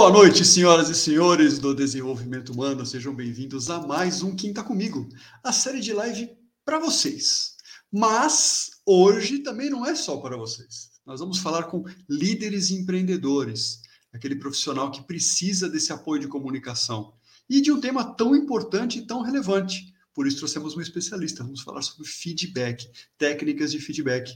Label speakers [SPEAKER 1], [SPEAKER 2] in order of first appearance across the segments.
[SPEAKER 1] Boa noite, senhoras e senhores do desenvolvimento humano. Sejam bem-vindos a mais um Quinta Comigo, a série de live para vocês. Mas hoje também não é só para vocês. Nós vamos falar com líderes e empreendedores, aquele profissional que precisa desse apoio de comunicação e de um tema tão importante e tão relevante, por isso trouxemos um especialista. Vamos falar sobre feedback, técnicas de feedback.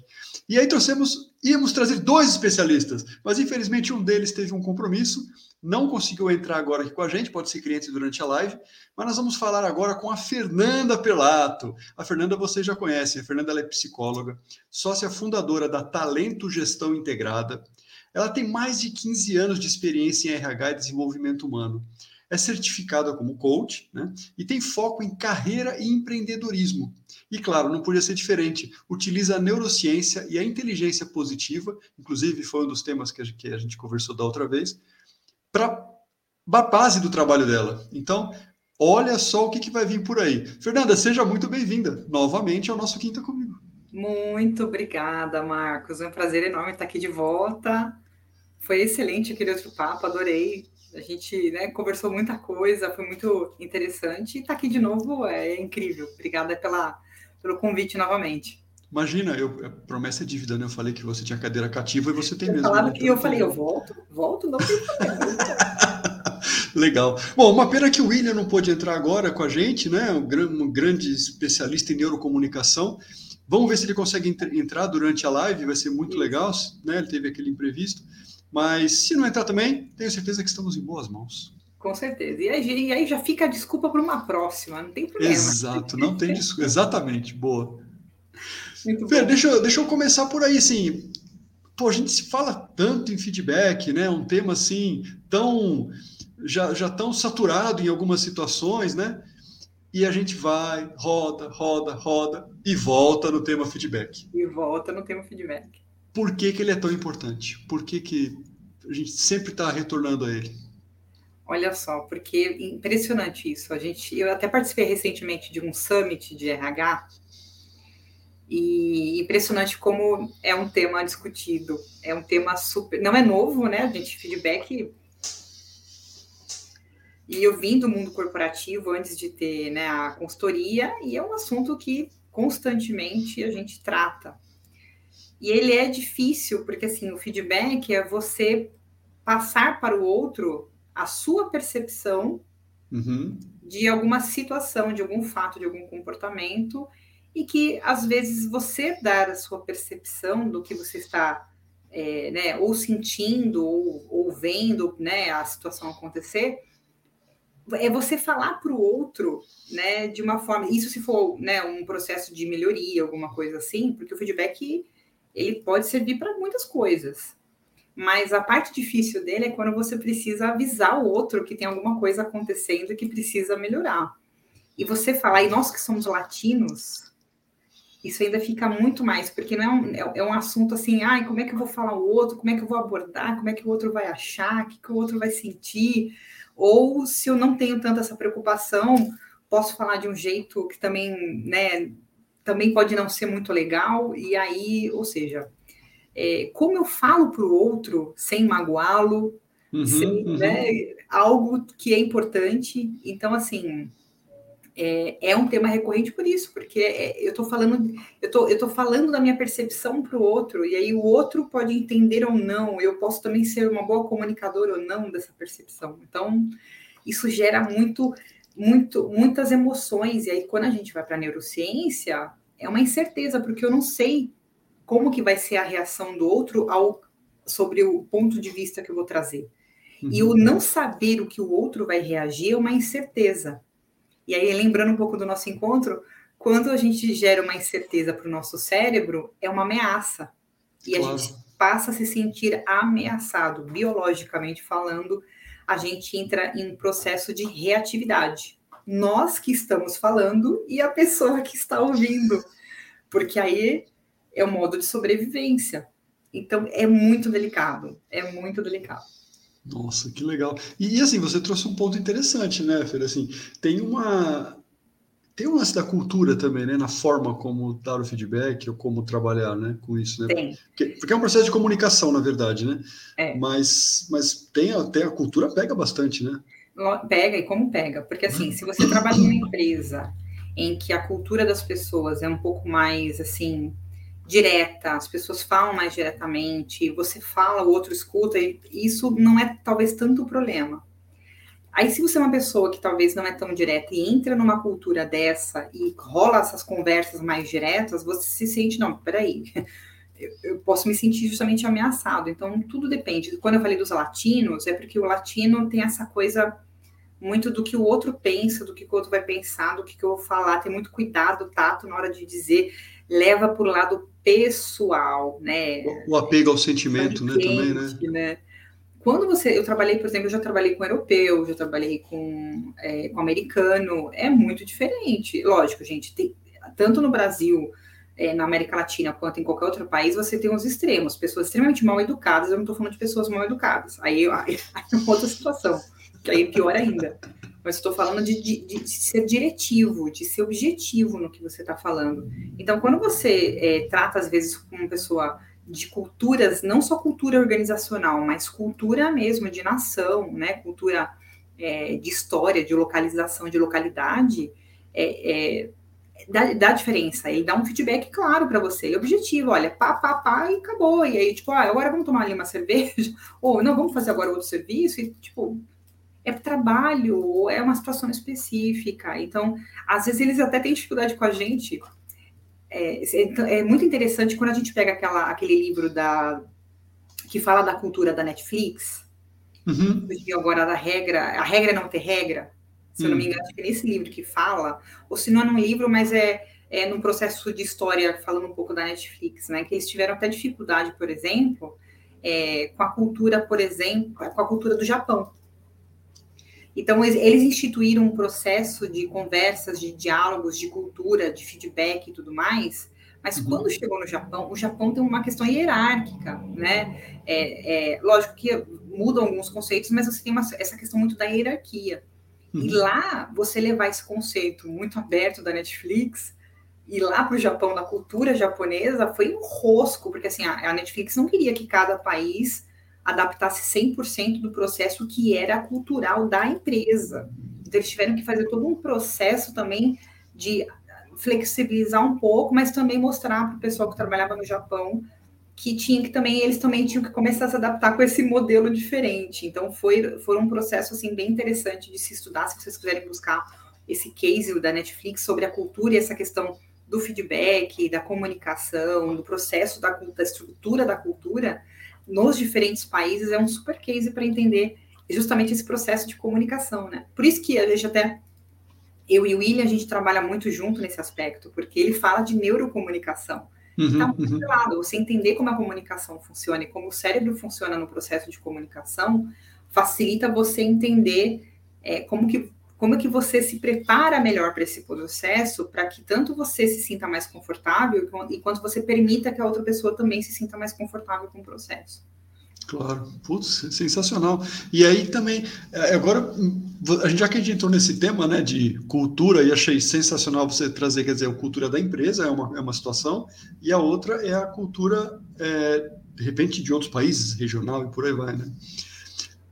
[SPEAKER 1] E aí trouxemos, íamos trazer dois especialistas, mas infelizmente um deles teve um compromisso, não conseguiu entrar agora aqui com a gente, pode ser cliente durante a live, mas nós vamos falar agora com a Fernanda Pelato. A Fernanda vocês já conhecem, a Fernanda é psicóloga, sócia fundadora da Talento Gestão Integrada. Ela tem mais de 15 anos de experiência em RH e desenvolvimento humano é certificada como coach, né? E tem foco em carreira e empreendedorismo. E claro, não podia ser diferente. Utiliza a neurociência e a inteligência positiva, inclusive foi um dos temas que a gente conversou da outra vez, para a base do trabalho dela. Então, olha só o que, que vai vir por aí. Fernanda, seja muito bem-vinda novamente ao nosso Quinta Comigo.
[SPEAKER 2] Muito obrigada, Marcos. É um prazer enorme estar aqui de volta. Foi excelente aquele outro papo, adorei a gente né, conversou muita coisa, foi muito interessante. E estar tá aqui de novo é incrível. Obrigada pela, pelo convite novamente.
[SPEAKER 1] Imagina, eu, promessa é dívida, né? Eu falei que você tinha cadeira cativa e você tem
[SPEAKER 2] eu
[SPEAKER 1] mesmo.
[SPEAKER 2] Falava né? que eu falei, eu volto, volto, não tem problema.
[SPEAKER 1] Legal. Bom, uma pena que o William não pôde entrar agora com a gente, né? Um, um grande especialista em neurocomunicação. Vamos ver se ele consegue entrar durante a live, vai ser muito legal, né? Ele teve aquele imprevisto. Mas se não entrar também, tenho certeza que estamos em boas mãos.
[SPEAKER 2] Com certeza. E aí, e aí já fica a desculpa para uma próxima, não tem problema.
[SPEAKER 1] Exato, não tem desculpa. Exatamente, boa. Muito Fer, deixa, eu, deixa eu começar por aí, assim. Pô, a gente se fala tanto em feedback, né? Um tema assim tão já, já tão saturado em algumas situações, né? E a gente vai, roda, roda, roda e volta no tema feedback.
[SPEAKER 2] E volta no tema feedback
[SPEAKER 1] por que, que ele é tão importante? Por que, que a gente sempre está retornando a ele?
[SPEAKER 2] Olha só, porque é impressionante isso. A gente, eu até participei recentemente de um summit de RH e impressionante como é um tema discutido. É um tema super, não é novo, né? A gente feedback e eu vim do mundo corporativo antes de ter né, a consultoria e é um assunto que constantemente a gente trata. E ele é difícil, porque assim, o feedback é você passar para o outro a sua percepção uhum. de alguma situação, de algum fato, de algum comportamento, e que às vezes você dar a sua percepção do que você está é, né, ou sentindo ou, ou vendo né, a situação acontecer, é você falar para o outro, né, de uma forma, isso se for, né, um processo de melhoria, alguma coisa assim, porque o feedback ele pode servir para muitas coisas. Mas a parte difícil dele é quando você precisa avisar o outro que tem alguma coisa acontecendo que precisa melhorar. E você falar, e nós que somos latinos, isso ainda fica muito mais, porque não é um, é, é um assunto assim, ai, como é que eu vou falar o outro, como é que eu vou abordar, como é que o outro vai achar, o que, que o outro vai sentir, ou se eu não tenho tanta essa preocupação, posso falar de um jeito que também, né, também pode não ser muito legal, e aí, ou seja, é, como eu falo para o outro sem magoá-lo, uhum, sem, uhum. Né, algo que é importante. Então, assim, é, é, um tema recorrente por isso, porque é, eu estou falando, eu tô, eu tô falando da minha percepção para o outro, e aí o outro pode entender ou não, eu posso também ser uma boa comunicadora ou não dessa percepção. Então, isso gera muito muito, muitas emoções. E aí, quando a gente vai para a neurociência, é uma incerteza, porque eu não sei como que vai ser a reação do outro ao, sobre o ponto de vista que eu vou trazer. Uhum. E o uhum. não saber o que o outro vai reagir é uma incerteza. E aí, lembrando um pouco do nosso encontro, quando a gente gera uma incerteza para o nosso cérebro, é uma ameaça. E claro. a gente passa a se sentir ameaçado, biologicamente falando, a gente entra em um processo de reatividade. Nós que estamos falando e a pessoa que está ouvindo, porque aí é o modo de sobrevivência. Então é muito delicado, é muito delicado.
[SPEAKER 1] Nossa, que legal. E, e assim, você trouxe um ponto interessante, né, Fer? Assim, tem uma tem um lance da cultura também, né? Na forma como dar o feedback ou como trabalhar, né? Com isso, né?
[SPEAKER 2] Tem.
[SPEAKER 1] Porque, porque é um processo de comunicação, na verdade, né?
[SPEAKER 2] É.
[SPEAKER 1] Mas, mas tem, a, tem a cultura pega bastante, né?
[SPEAKER 2] Pega, e como pega? Porque, assim, se você trabalha em uma empresa em que a cultura das pessoas é um pouco mais, assim, direta, as pessoas falam mais diretamente, você fala, o outro escuta, e isso não é talvez tanto problema. Aí, se você é uma pessoa que talvez não é tão direta e entra numa cultura dessa e rola essas conversas mais diretas, você se sente, não, peraí, eu, eu posso me sentir justamente ameaçado. Então, tudo depende. Quando eu falei dos latinos, é porque o latino tem essa coisa muito do que o outro pensa, do que o outro vai pensar, do que eu vou falar, tem muito cuidado, tato na hora de dizer, leva para o lado pessoal, né?
[SPEAKER 1] O, apego ao sentimento, né, também, né? né?
[SPEAKER 2] Quando você, eu trabalhei, por exemplo, eu já trabalhei com europeu, já trabalhei com, é, com americano, é muito diferente. Lógico, gente, tem, tanto no Brasil, é, na América Latina, quanto em qualquer outro país, você tem os extremos, pessoas extremamente mal educadas, eu não estou falando de pessoas mal educadas, aí, aí, aí é outra situação, que aí é pior ainda. Mas estou falando de, de, de, ser diretivo, de ser objetivo no que você está falando. Então, quando você é, trata, às vezes, com uma pessoa de culturas, não só cultura organizacional, mas cultura mesmo de nação, né? Cultura é, de história, de localização, de localidade, é, é, dá, dá diferença. Ele dá um feedback claro para você, e objetivo, olha, pá, pá, pá, e acabou. E aí, tipo, ah, agora vamos tomar ali uma cerveja, ou não, vamos fazer agora outro serviço, e tipo, é trabalho, ou é uma situação específica. Então, às vezes eles até têm dificuldade com a gente, é, é, é, muito interessante quando a gente pega aquela, aquele livro da que fala da cultura da Netflix, uhum. agora da regra, a regra é não ter regra, se uhum. eu não me hum. engano, acho que é nesse livro que fala, ou se não é num livro, mas é, é num processo de história, falando um pouco da Netflix, né? Que eles tiveram até dificuldade, por exemplo, é, com a cultura, por exemplo, com a cultura do Japão. Então, eles instituíram um processo de conversas, de diálogos, de cultura, de feedback e tudo mais. Mas uhum. quando chegou no Japão, o Japão tem uma questão hierárquica, né? É, é, lógico que mudam alguns conceitos, mas você tem uma, essa questão muito da hierarquia. Uhum. E lá, você levar esse conceito muito aberto da Netflix e lá para o Japão, na cultura japonesa, foi um rosco, porque assim, a, a Netflix não queria que cada país adaptasse 100% do processo que era cultural da empresa. Então, eles tiveram que fazer todo um processo também de flexibilizar um pouco, mas também mostrar para o pessoal que trabalhava no Japão que tinha que também eles também tinham que começar a se adaptar com esse modelo diferente. Então foi, foi um processo assim bem interessante de se estudar, se vocês quiserem buscar esse case da Netflix sobre a cultura e essa questão do feedback, da comunicação, do processo da, da estrutura da cultura, nos diferentes países é um super case para entender justamente esse processo de comunicação, né? Por isso que a gente até eu e o William a gente trabalha muito junto nesse aspecto, porque ele fala de neurocomunicação. Uhum, então, uhum. lado, você entender como a comunicação funciona e como o cérebro funciona no processo de comunicação facilita você entender é, como que como que você se prepara melhor para esse processo, para que tanto você se sinta mais confortável e quanto você permita que a outra pessoa também se sinta mais confortável com o processo.
[SPEAKER 1] Claro, putz, sensacional. E aí também, é, agora, a gente já que a gente entrou nesse tema, né, de cultura, e achei sensacional você trazer, quer dizer, a cultura da empresa é uma, é uma situação, e a outra é a cultura, é, de repente, de outros países, regional e por aí vai, né?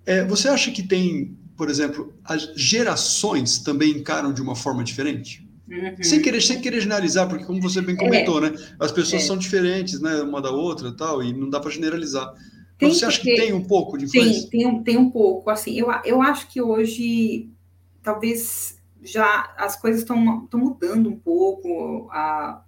[SPEAKER 1] É, você acha que tem por exemplo, as gerações também encaram de uma forma diferente? Uhum. Sem, querer, sem querer generalizar, porque como você bem comentou, é. né? As pessoas é. são diferentes, né? Uma da outra tal, e não dá para generalizar. Tem você acha que tem um pouco de influência?
[SPEAKER 2] Tem, tem um, tem um pouco. Assim, eu, eu acho que hoje, talvez já as coisas estão mudando um pouco. A,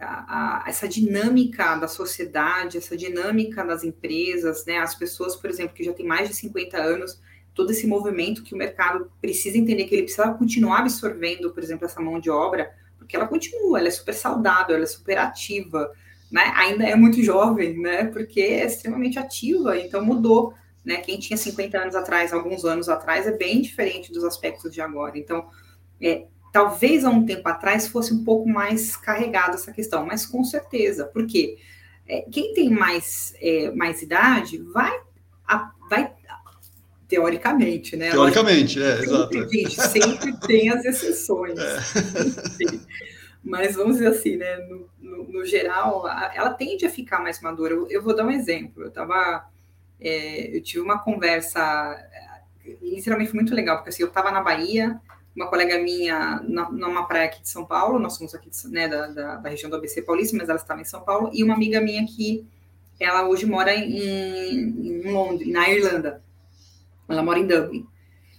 [SPEAKER 2] a, a, essa dinâmica da sociedade, essa dinâmica das empresas, né? As pessoas, por exemplo, que já têm mais de 50 anos, todo esse movimento que o mercado precisa entender que ele precisa continuar absorvendo, por exemplo, essa mão de obra, porque ela continua, ela é super saudável, ela é super ativa, né? Ainda é muito jovem, né? Porque é extremamente ativa, então mudou, né? Quem tinha 50 anos atrás, alguns anos atrás, é bem diferente dos aspectos de agora. Então, é, talvez há um tempo atrás fosse um pouco mais carregada essa questão, mas com certeza, porque é, quem tem mais, é, mais idade vai, a, vai teoricamente, né?
[SPEAKER 1] Teoricamente, é, exato.
[SPEAKER 2] Gente, sempre tem as exceções. É. Mas vamos dizer assim, né? No, no, no, geral, ela tende a ficar mais madura. Eu, eu vou dar um exemplo. Eu tava. É, eu tive uma conversa, literalmente muito legal, porque assim, eu estava na Bahia, uma colega minha na, numa praia aqui de São Paulo, nós somos aqui né, da, da, da, região do ABC Paulista, mas ela estava em São Paulo, e uma amiga minha que ela hoje mora em, em Londres, na Irlanda. Ela mora em Dublin.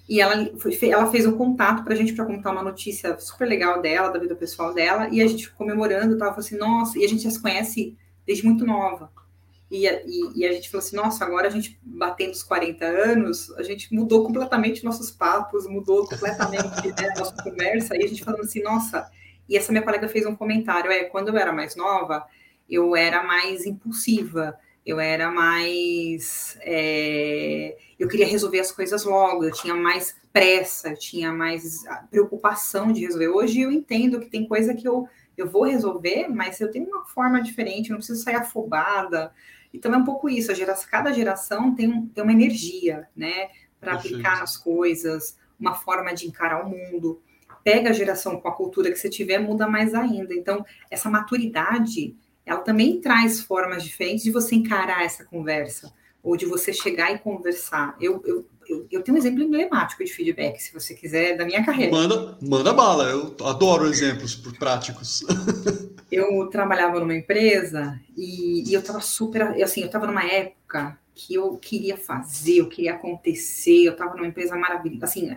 [SPEAKER 2] E ela, foi, ela fez um contato para a gente para contar uma notícia super legal dela, da vida pessoal dela, e a gente comemorando, tava assim, nossa, e a gente já se conhece desde muito nova. E, e, e, a gente falou assim, nossa, agora a gente batendo os 40 anos, a gente mudou completamente nossos papos, mudou completamente né, nossa conversa, e a gente falando assim, nossa, e essa minha colega fez um comentário, é, quando eu era mais nova, eu era mais impulsiva, eu era mais. É, eu queria resolver as coisas logo, eu tinha mais pressa, eu tinha mais preocupação de resolver. Hoje eu entendo que tem coisa que eu, eu vou resolver, mas eu tenho uma forma diferente, eu não preciso sair afobada. Então é um pouco isso, geração, cada geração tem, um, tem uma energia, né, para aplicar nas coisas, uma forma de encarar o mundo. Pega a geração com a cultura que você tiver, muda mais ainda. Então, essa maturidade ela também traz formas diferentes de você encarar essa conversa, ou de você chegar e conversar. Eu, eu, eu, eu tenho um exemplo emblemático de feedback, se você quiser, da minha carreira.
[SPEAKER 1] Manda, manda bala, eu adoro exemplos práticos.
[SPEAKER 2] eu trabalhava numa empresa e, e eu estava super, assim, eu estava numa época que eu queria fazer, eu queria acontecer, eu estava numa empresa maravilhosa, assim,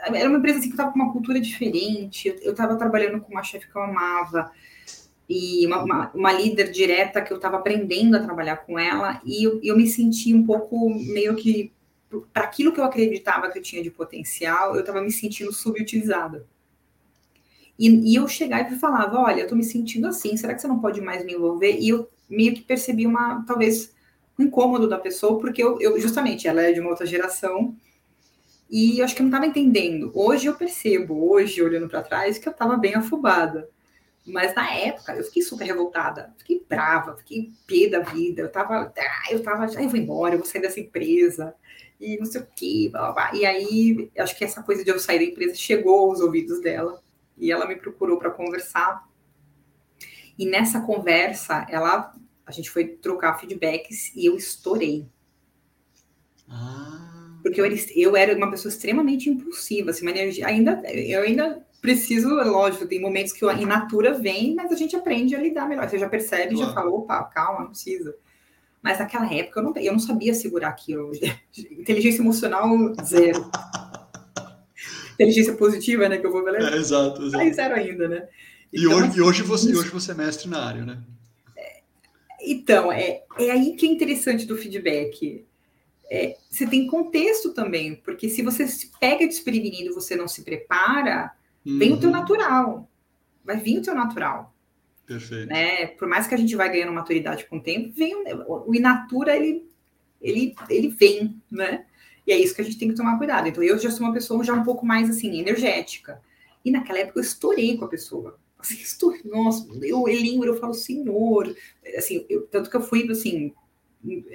[SPEAKER 2] era uma empresa assim, que estava com uma cultura diferente, eu estava trabalhando com uma chefe que eu amava, e uma, uma, uma, líder direta que eu estava aprendendo a trabalhar com ela, e eu, eu me senti um pouco meio que, para aquilo que eu acreditava que eu tinha de potencial, eu estava me sentindo subutilizada. E, e eu chegava e falava: Olha, eu estou me sentindo assim, será que você não pode mais me envolver? E eu meio que percebi uma, talvez, um incômodo da pessoa, porque eu, eu justamente, ela é de uma outra geração, e eu acho que eu não estava entendendo. Hoje eu percebo, hoje, olhando para trás, que eu estava bem afobada. Mas na época eu fiquei super revoltada, fiquei brava, fiquei pé da vida. Eu tava, ah, eu tava, ah, eu vou embora, eu vou sair dessa empresa e não sei o que, blá, blá, blá. E aí acho que essa coisa de eu sair da empresa chegou aos ouvidos dela e ela me procurou para conversar. E nessa conversa, ela, a gente foi trocar feedbacks e eu estourei. Ah. Porque eu era, eu era uma pessoa extremamente impulsiva, assim, uma energia, ainda, eu ainda preciso, lógico, tem momentos que a inatura vem, mas a gente aprende a lidar melhor. Você já percebe, claro. já falou, opa, calma, não precisa. Mas naquela época eu não, eu não sabia segurar aquilo. Inteligência emocional, zero. Inteligência positiva, né? Que eu vou ler.
[SPEAKER 1] É, exato, exato.
[SPEAKER 2] Aí zero ainda, né?
[SPEAKER 1] Então, e, hoje, assim, e, hoje você, isso... hoje você é mestre na área, né?
[SPEAKER 2] É, então, é, é aí que é interessante do feedback. É, você tem contexto também, porque se você se pega desprevenido, você não se prepara, Uhum. Vem o teu uhum. natural. Vai vir o teu natural.
[SPEAKER 1] Perfeito.
[SPEAKER 2] Né? Por mais que a gente vai ganhando maturidade com o tempo, vem o, o inatura, ele, ele, ele vem, né? E é isso que a gente tem que tomar cuidado. Então, eu já sou uma pessoa já um pouco mais, assim, energética. E naquela época eu estourei com a pessoa. Assim, estourei, nossa, eu, eu lembro, eu falo, senhor. Assim, eu, tanto que eu fui, assim,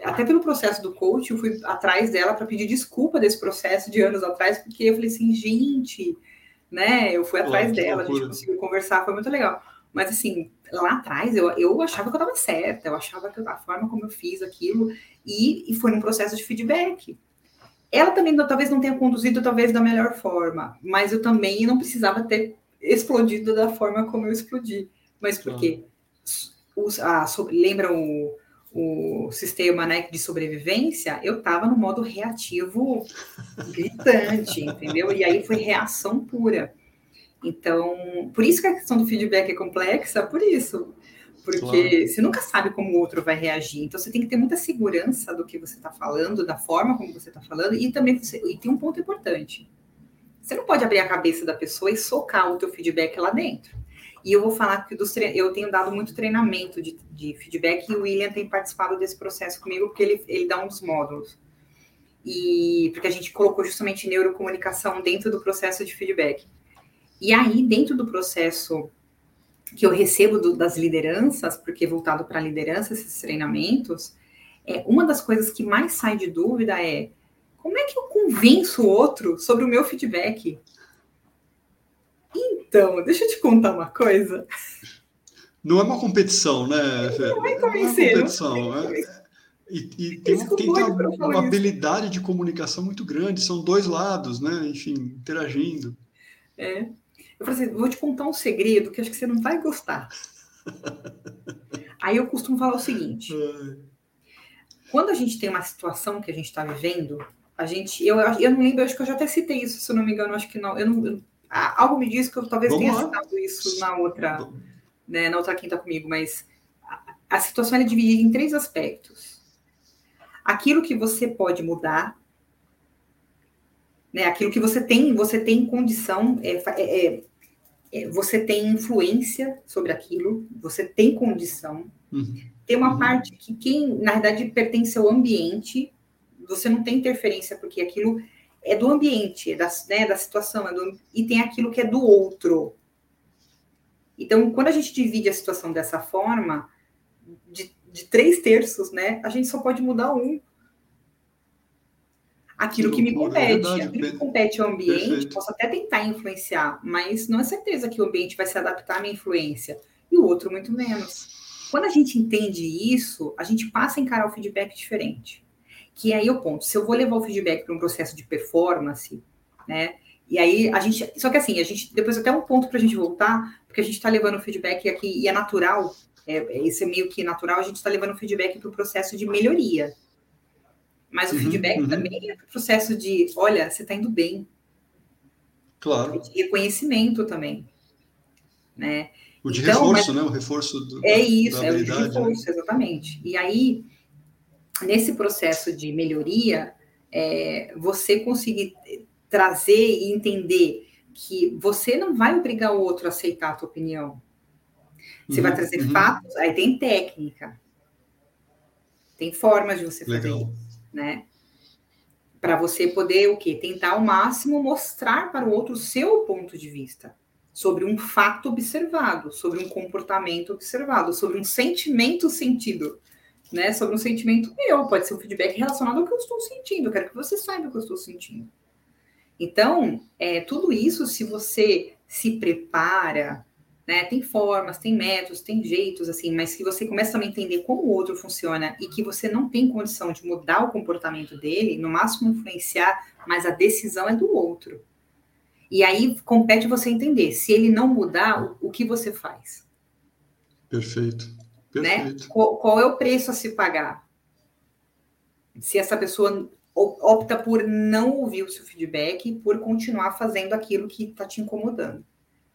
[SPEAKER 2] até pelo processo do coach, eu fui atrás dela para pedir desculpa desse processo de anos atrás, porque eu falei assim, gente, né? Eu fui atrás dela, a gente conseguiu conversar, foi muito legal. Mas assim, lá atrás eu, eu achava que eu estava certa, eu achava que a forma como eu fiz aquilo, e, e foi num processo de feedback. Ela também talvez não tenha conduzido talvez da melhor forma, mas eu também não precisava ter explodido da forma como eu explodi. Mas por quê? Os, ah, sobre, lembram o, o sistema né, de sobrevivência, eu estava no modo reativo gritante, entendeu? E aí foi reação pura. Então, por isso que a questão do feedback é complexa, por isso. Porque claro. você nunca sabe como o outro vai reagir. Então, você tem que ter muita segurança do que você está falando, da forma como você está falando, e também você, e tem um ponto importante. Você não pode abrir a cabeça da pessoa e socar o teu feedback lá dentro. E eu vou falar que dos eu tenho dado muito treinamento de, de, feedback e o William tem participado desse processo comigo, porque ele, ele dá dos módulos. E porque a gente colocou justamente neurocomunicação dentro do processo de feedback. E aí, dentro do processo que eu recebo do, das lideranças, porque voltado para a liderança, esses treinamentos, é, uma das coisas que mais sai de dúvida é Como é que eu convenço o outro sobre o meu feedback? Então, deixa eu te contar uma coisa.
[SPEAKER 1] Não é uma competição, né?
[SPEAKER 2] Não é.
[SPEAKER 1] Não é competição. Não é, e, e tem, tem uma, uma habilidade de comunicação muito grande, são dois lados, né? Enfim, interagindo.
[SPEAKER 2] É. Eu falei assim, vou te contar um segredo que acho que você não vai gostar. Aí eu costumo falar o seguinte: quando a gente tem uma situação que a gente está vivendo, a gente, eu, eu não lembro, acho que eu já até citei isso, se eu não me engano, acho que não. Eu não eu, algo me diz que eu talvez Vamos tenha lá. citado isso na outra, né, na outra quinta comigo, mas a, a situação é dividida em três aspectos aquilo que você pode mudar, né? Aquilo que você tem, você tem condição, é, é, é, é, você tem influência sobre aquilo, você tem condição. Uhum. Tem uma uhum. parte que quem, na verdade, pertence ao ambiente, você não tem interferência, porque aquilo é do ambiente, é da, né, da situação, é do, e tem aquilo que é do outro. Então, quando a gente divide a situação dessa forma, de de três terços, né? A gente só pode mudar um. Aquilo que, me compete, é aquilo que compete ao ambiente, perfeito. posso até tentar influenciar, mas não é certeza que o ambiente vai se adaptar à minha influência, e o outro muito menos. Quando a gente entende isso, a gente passa a encarar o feedback diferente. Que aí o ponto, se eu vou levar o feedback para um processo de performance, né? E aí a gente. Só que assim, a gente. Depois até um ponto para a gente voltar, porque a gente está levando o feedback aqui, e é natural é, isso é meio que natural, a gente está levando o feedback para o processo de melhoria. Mas o uhum, feedback uhum. também é para o processo de, olha, você está indo bem.
[SPEAKER 1] Claro.
[SPEAKER 2] De reconhecimento também. Né?
[SPEAKER 1] O de então, reforço, mas, né? O reforço do,
[SPEAKER 2] É isso, é o de né? reforço, né? exatamente. E aí, nesse processo de melhoria, é, você conseguir trazer e entender que você não vai obrigar o outro a aceitar a tua opinião. Você uhum, vai trazer uhum. fatos, aí tem técnica. Tem formas de você fazer Legal. isso, né? Para você poder o quê? Tentar ao máximo mostrar para o outro o seu ponto de vista sobre um fato observado, sobre um comportamento observado, sobre um sentimento sentido, né? Sobre um sentimento meu, pode ser um feedback relacionado ao que eu estou sentindo. Eu quero que você saiba o que eu estou sentindo. Então, é, tudo isso, se você se prepara, né? Tem formas, tem métodos, tem jeitos, assim, mas que você começa a entender como o outro funciona e que você não tem condição de mudar o comportamento dele, no máximo influenciar, mas a decisão é do outro. E aí compete você entender, se ele não mudar, o, o que você faz?
[SPEAKER 1] Perfeito. Perfeito.
[SPEAKER 2] Né? Qual, qual é o preço a se pagar? Se essa pessoa opta por não ouvir o seu feedback, por continuar fazendo aquilo que está te incomodando.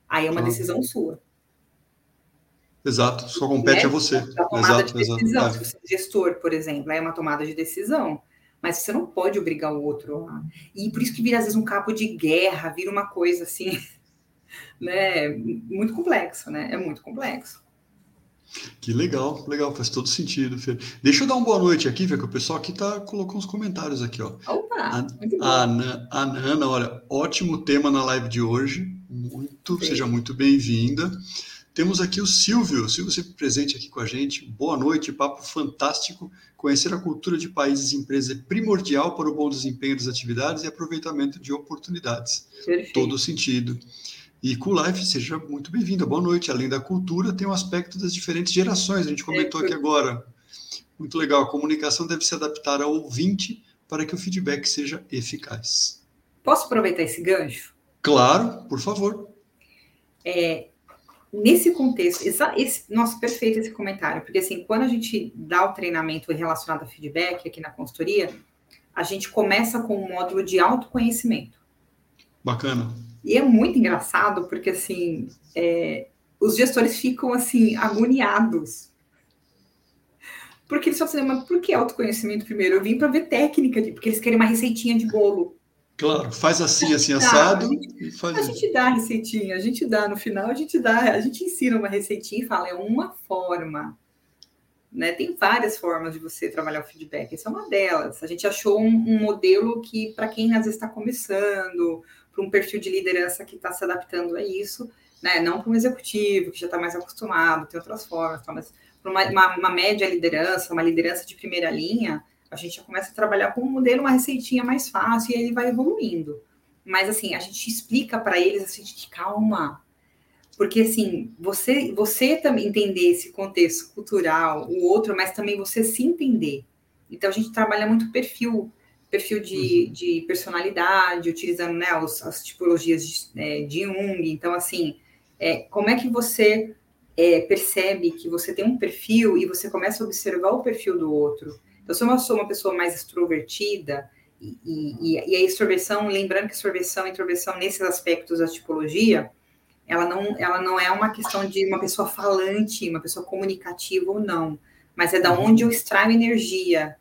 [SPEAKER 2] Aí é uma decisão sua.
[SPEAKER 1] Exato, só compete né? a você.
[SPEAKER 2] A tomada exato, de decisão. Exato. Se você é gestor, por exemplo, é uma tomada de decisão. Mas você não pode obrigar o outro a. E por isso que vira, às vezes, um cabo de guerra, vira uma coisa assim, né? Muito complexo, né? É muito complexo.
[SPEAKER 1] Que legal, legal, faz todo sentido, Fê. Deixa eu dar uma boa noite aqui, Fê, que o pessoal aqui tá colocando uns comentários aqui, ó.
[SPEAKER 2] Opa, a, muito
[SPEAKER 1] bom. A, a Nana, olha, ótimo tema na live de hoje, muito, Sim. seja muito bem-vinda. Temos aqui o Silvio, Silvio sempre presente aqui com a gente. Boa noite, papo fantástico. Conhecer a cultura de países e empresas é primordial para o bom desempenho das atividades e aproveitamento de oportunidades. Perfeito. Todo sentido. E com Life, seja muito bem-vinda. Boa noite. Além da cultura, tem o um aspecto das diferentes gerações. A gente comentou aqui agora. Muito legal. A comunicação deve se adaptar ao ouvinte para que o feedback seja eficaz.
[SPEAKER 2] Posso aproveitar esse gancho?
[SPEAKER 1] Claro, por favor.
[SPEAKER 2] É, nesse contexto, essa, esse, nossa, perfeito esse comentário, porque assim, quando a gente dá o treinamento relacionado a feedback aqui na consultoria, a gente começa com um módulo de autoconhecimento.
[SPEAKER 1] Bacana.
[SPEAKER 2] E é muito engraçado, porque assim, é, os gestores ficam assim, agoniados. Porque eles falam assim, mas por que autoconhecimento primeiro? Eu vim para ver técnica, porque eles querem uma receitinha de bolo.
[SPEAKER 1] Claro, faz assim, assim, assado.
[SPEAKER 2] a, gente, faz... a gente dá a receitinha, a gente dá no final, a gente dá, a gente ensina uma receitinha e fala, é uma forma. Né? Tem várias formas de você trabalhar o feedback, essa é uma delas. A gente achou um, um modelo que, para quem às vezes está começando, para um perfil de liderança que está se adaptando a isso, né? não para um executivo que já está mais acostumado, tem outras formas, tá? mas para uma, uma, uma média liderança, uma liderança de primeira linha, a gente já começa a trabalhar com um modelo, uma receitinha mais fácil, e ele vai evoluindo. Mas, assim, a gente explica para eles, assim, de calma, porque, assim, você, você também entender esse contexto cultural, o outro, mas também você se entender. Então, a gente trabalha muito perfil, perfil de, uhum. de personalidade, utilizando né, os, as tipologias de, é, de Jung. Então, assim, é, como é que você é, percebe que você tem um perfil e você começa a observar o perfil do outro? Então, se eu sou uma pessoa mais extrovertida, e, e, e a extroversão, lembrando que extroversão e introversão, nesses aspectos da tipologia, ela não, ela não é uma questão de uma pessoa falante, uma pessoa comunicativa ou não, mas é da uhum. onde eu extraio energia,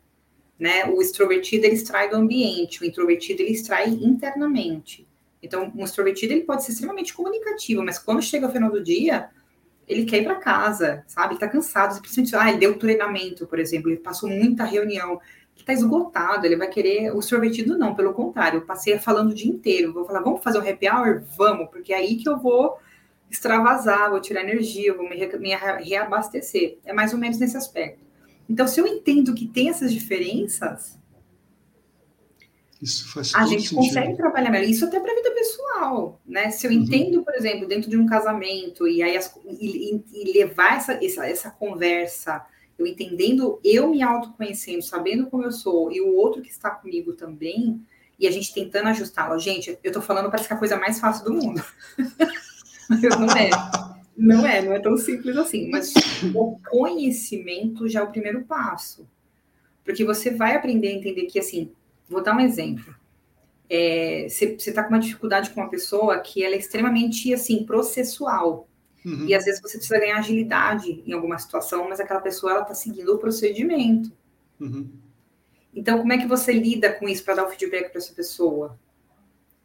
[SPEAKER 2] né? O extrovertido ele extrai do ambiente, o introvertido ele extrai internamente. Então, um extrovertido ele pode ser extremamente comunicativo, mas quando chega ao final do dia, ele quer ir para casa, sabe? Ele tá cansado, principalmente, ah, ele deu treinamento, por exemplo, ele passou muita reunião, está esgotado, ele vai querer o sorvetido não, pelo contrário, eu passei falando o dia inteiro, vou falar, vamos fazer um happy hour? Vamos, porque é aí que eu vou extravasar, vou tirar energia, vou me, me reabastecer. É mais ou menos nesse aspecto. Então, se eu entendo que tem essas diferenças,
[SPEAKER 1] isso faz
[SPEAKER 2] a gente sentido. consegue trabalhar melhor. Isso até para a vida pessoal, né? Se eu uhum. entendo, por exemplo, dentro de um casamento e aí as, e, e, levar essa, essa, essa conversa, eu entendendo, eu me autoconhecendo, sabendo como eu sou e o outro que está comigo também, e a gente tentando ajustá-lo. Gente, eu tô falando parece que é a coisa mais fácil do mundo. Mas não é. Não é, não é tão simples assim. Mas o conhecimento já é o primeiro passo. Porque você vai aprender a entender que, assim, Vou dar um exemplo. É, você está com uma dificuldade com uma pessoa que ela é extremamente assim processual uhum. e às vezes você precisa ganhar agilidade em alguma situação, mas aquela pessoa ela está seguindo o procedimento. Uhum. Então, como é que você lida com isso para dar o feedback para essa pessoa?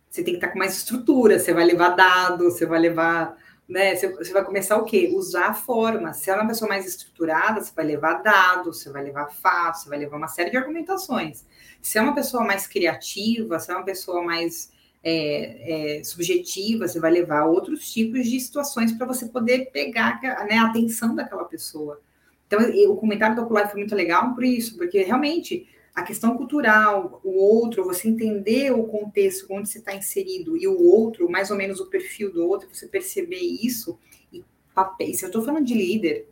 [SPEAKER 2] Você tem que estar tá com mais estrutura, você vai levar dados, você vai levar né? Você, você, vai começar o quê? Usar a forma. Se ela é uma pessoa mais estruturada, você vai levar dados, você vai levar fatos, você vai levar uma série de argumentações. Se é uma pessoa mais criativa, se é uma pessoa mais é, é, subjetiva, você vai levar outros tipos de situações para você poder pegar né, a atenção daquela pessoa. Então, o comentário do Ocular foi muito legal por isso, porque realmente a questão cultural, o outro, você entender o contexto onde você está inserido e o outro, mais ou menos o perfil do outro, você perceber isso e papel. Se eu estou falando de líder,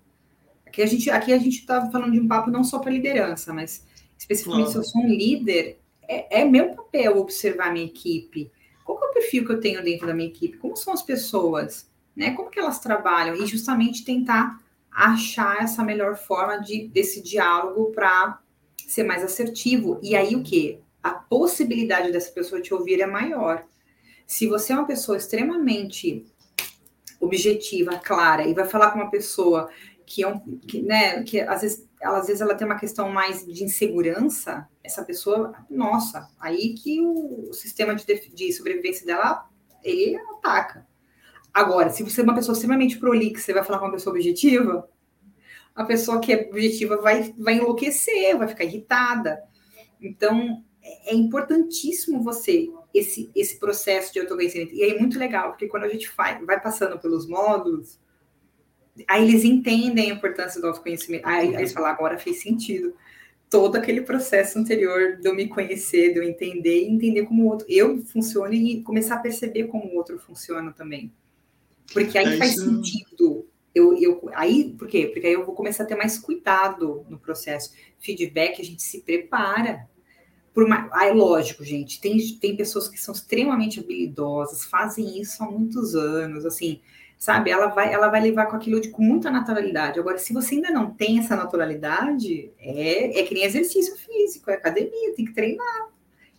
[SPEAKER 2] aqui a gente aqui a gente está falando de um papo não só para liderança, mas especificamente se eu sou um líder, é, é, meu papel observar minha equipe. Perfil que eu tenho dentro da minha equipe? Como são as pessoas? Né? Como que elas trabalham? E justamente tentar achar essa melhor forma de, desse diálogo para ser mais assertivo. E aí o que? A possibilidade dessa pessoa te ouvir é maior. Se você é uma pessoa extremamente objetiva, clara, e vai falar com uma pessoa que é um, que, né, que às vezes, ela, às vezes ela tem uma questão mais de insegurança, essa pessoa, nossa, aí que o, sistema de, de sobrevivência dela, ele ataca. Agora, se você é uma pessoa extremamente prolixa, você vai falar com uma pessoa objetiva, a pessoa que é objetiva vai, vai enlouquecer, vai ficar irritada. Então, é, é importantíssimo você, esse, esse processo de autoconhecimento. E é muito legal, porque quando a gente vai, vai passando pelos módulos, aí eles entendem a importância do autoconhecimento. Aí, aí eles falam, agora fez sentido. Todo aquele processo anterior de eu me conhecer, de eu entender e entender como o outro eu funciono e começar a perceber como o outro funciona também. Porque aí é faz sentido eu, eu, aí, por quê? Porque aí eu vou começar a ter mais cuidado no processo. Feedback, a gente se prepara. Por uma, aí, lógico, gente, tem, tem pessoas que são extremamente habilidosas, fazem isso há muitos anos, assim, sabe? Ela vai, ela vai levar com aquilo de, com muita naturalidade. Agora, se você ainda não tem essa naturalidade, é, é que nem exercício físico, é academia, tem que treinar.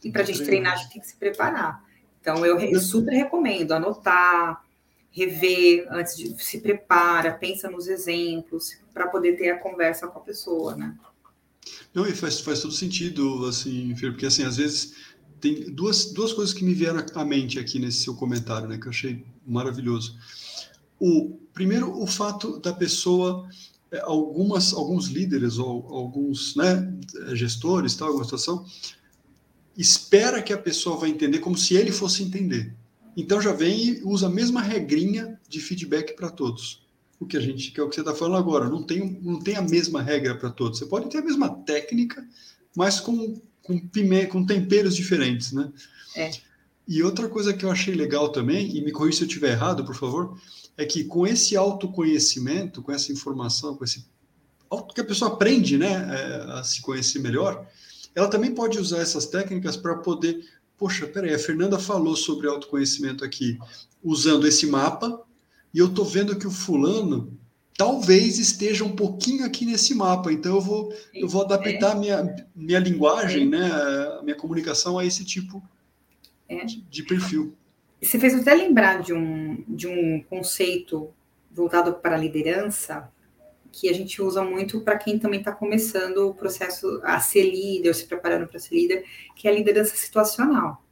[SPEAKER 2] E para a gente treinar, a gente tem que se preparar. Então, eu, eu super recomendo anotar, rever antes de se prepara, pensa nos exemplos para poder ter a conversa com a pessoa, né?
[SPEAKER 1] Não, e faz, faz todo sentido, assim, Fer, porque assim, às vezes tem duas, duas coisas que me vieram à mente aqui nesse seu comentário, né, que eu achei maravilhoso. O primeiro, o fato da pessoa é, algumas alguns líderes ou alguns, né, gestores, tal, alguma situação, espera que a pessoa vai entender como se ele fosse entender. Então já vem e usa a mesma regrinha de feedback para todos. O que a gente, que é o que você está falando agora, não tem, não tem a mesma regra para todos. Você pode ter a mesma técnica, mas com, com, com temperos diferentes, né?
[SPEAKER 2] É.
[SPEAKER 1] E outra coisa que eu achei legal também, e me corrija se eu estiver errado, por favor, é que com esse autoconhecimento, com essa informação, com esse que a pessoa aprende, né, é, a se conhecer melhor, ela também pode usar essas técnicas para poder, poxa, peraí, a Fernanda falou sobre autoconhecimento aqui, usando esse mapa, e eu estou vendo que o fulano talvez esteja um pouquinho aqui nesse mapa, então eu vou, eu vou adaptar é. minha, minha linguagem, né, a minha comunicação a esse tipo é. de perfil.
[SPEAKER 2] Você fez até lembrar de um, de um conceito voltado para a liderança, que a gente usa muito para quem também está começando o processo a ser líder, se preparando para ser líder, que é a liderança situacional.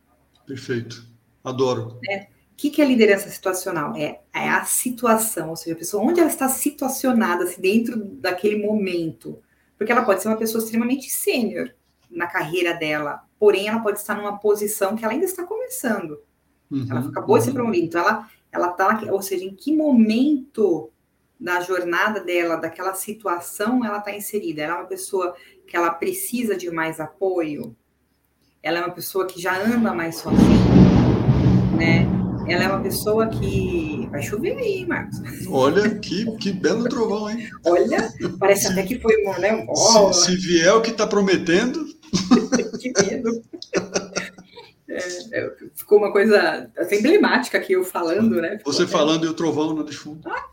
[SPEAKER 1] Perfeito. Adoro.
[SPEAKER 2] É. O que, que é liderança situacional? É, é, a situação, ou seja, a pessoa onde ela está situacionada assim, dentro daquele momento. Porque ela pode ser uma pessoa extremamente sênior na carreira dela, porém ela pode estar numa posição que ela ainda está começando. Uhum, ela acabou uhum. de ser promovida. Então, ela, ela está, ou seja, em que momento da jornada dela, daquela situação, ela está inserida. Ela é uma pessoa que ela precisa de mais apoio. Ela é uma pessoa que já anda mais sozinha, né? Ela é uma pessoa que. Vai chover aí, Marcos.
[SPEAKER 1] Olha, que, que belo trovão, hein?
[SPEAKER 2] Olha, parece se, até que foi, né?
[SPEAKER 1] Oh. Se, se vier o que está prometendo.
[SPEAKER 2] que medo. É, é, ficou uma coisa até emblemática aqui eu falando, né?
[SPEAKER 1] Ficou Você até... falando e o trovão no defunto.
[SPEAKER 2] Ah,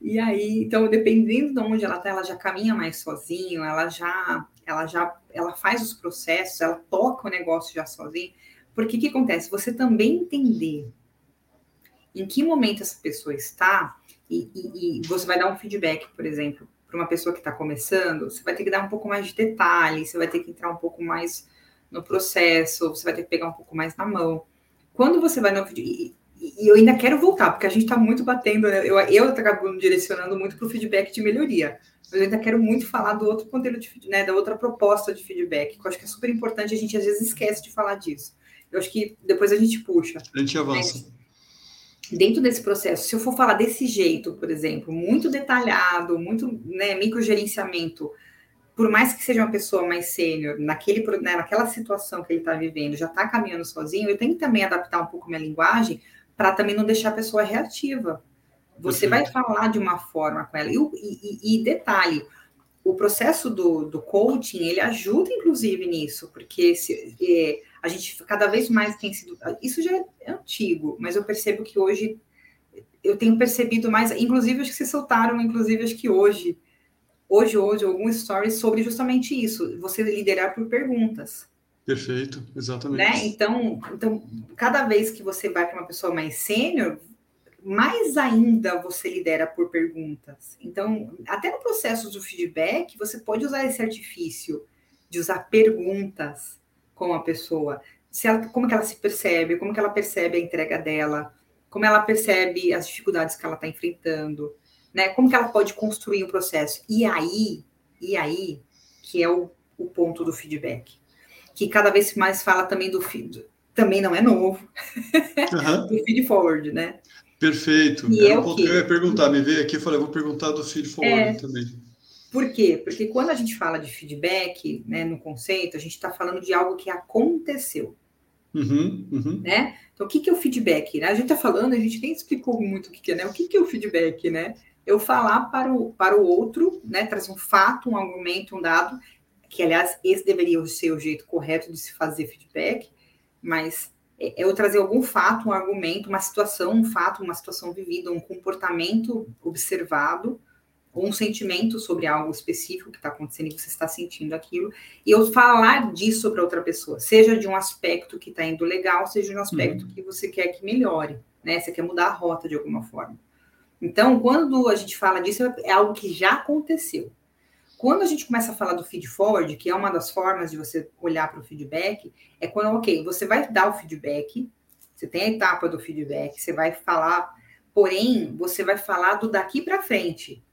[SPEAKER 2] e aí, então, dependendo de onde ela está, ela já caminha mais sozinho, ela já, ela já, ela faz os processos, ela toca o negócio já sozinha. Porque o que acontece? Você também entender em que momento essa pessoa está e, e, e você vai dar um feedback, por exemplo, para uma pessoa que está começando, você vai ter que dar um pouco mais de detalhe, você vai ter que entrar um pouco mais no processo, você vai ter que pegar um pouco mais na mão. Quando você vai no e, e eu ainda quero voltar, porque a gente está muito batendo, né? Eu, eu acabo direcionando muito para o feedback de melhoria. Mas eu ainda quero muito falar do outro conteúdo de né, da outra proposta de feedback, que eu acho que é super importante, a gente às vezes esquece de falar disso. Eu acho que depois a gente puxa.
[SPEAKER 1] A gente avança. Né?
[SPEAKER 2] Dentro desse processo, se eu for falar desse jeito, por exemplo, muito detalhado, muito né, microgerenciamento, por mais que seja uma pessoa mais sênior, naquele, né, naquela situação que ele está vivendo, já está caminhando sozinho, eu tenho que também adaptar um pouco minha linguagem para também não deixar a pessoa reativa. Você vai falar de uma forma com ela. E, e, e detalhe, o processo do, do, coaching, ele ajuda, inclusive, nisso, porque se, é, a gente cada vez mais tem sido... Isso já é antigo, mas eu percebo que hoje... Eu tenho percebido mais... Inclusive, acho que vocês soltaram, inclusive, acho que hoje... Hoje, hoje, algum story sobre justamente isso. Você liderar por perguntas.
[SPEAKER 1] Perfeito, exatamente.
[SPEAKER 2] Né? Então, então, cada vez que você vai para uma pessoa mais sênior, mais ainda você lidera por perguntas. Então, até no processo do feedback, você pode usar esse artifício de usar perguntas com a pessoa. Se ela, como que ela se percebe, como que ela percebe a entrega dela, como ela percebe as dificuldades que ela está enfrentando, né? Como que ela pode construir um processo. E aí, e aí, que é o, o ponto do feedback que cada vez mais fala também do feed, também não é novo, uhum. do feed forward, né?
[SPEAKER 1] Perfeito. E Era um ponto que eu ia perguntar, me veio aqui e falei, vou perguntar do feed forward é, também.
[SPEAKER 2] Por quê? Porque quando a gente fala de feedback, né, no conceito, a gente está falando de algo que aconteceu.
[SPEAKER 1] Uhum, uhum.
[SPEAKER 2] Né? Então, o que, que é o feedback? Né? A gente está falando, a gente nem explicou muito o que, que é, né? O que, que é o feedback, né? Eu falar para o, para o outro, né? Trazer um fato, um argumento, um dado, que aliás, esse deveria ser o jeito correto de se fazer feedback, mas é eu trazer algum fato, um argumento, uma situação, um fato, uma situação vivida, um comportamento observado, ou um sentimento sobre algo específico que está acontecendo e você está sentindo aquilo, e eu falar disso para outra pessoa, seja de um aspecto que está indo legal, seja de um aspecto uhum. que você quer que melhore, né? Você quer mudar a rota de alguma forma. Então, quando a gente fala disso, é algo que já aconteceu. Quando a gente começa a falar do feed forward, que é uma das formas de você olhar para o feedback, é quando, ok, você vai dar o feedback, você tem a etapa do feedback, você vai falar, porém, você vai falar do daqui para frente.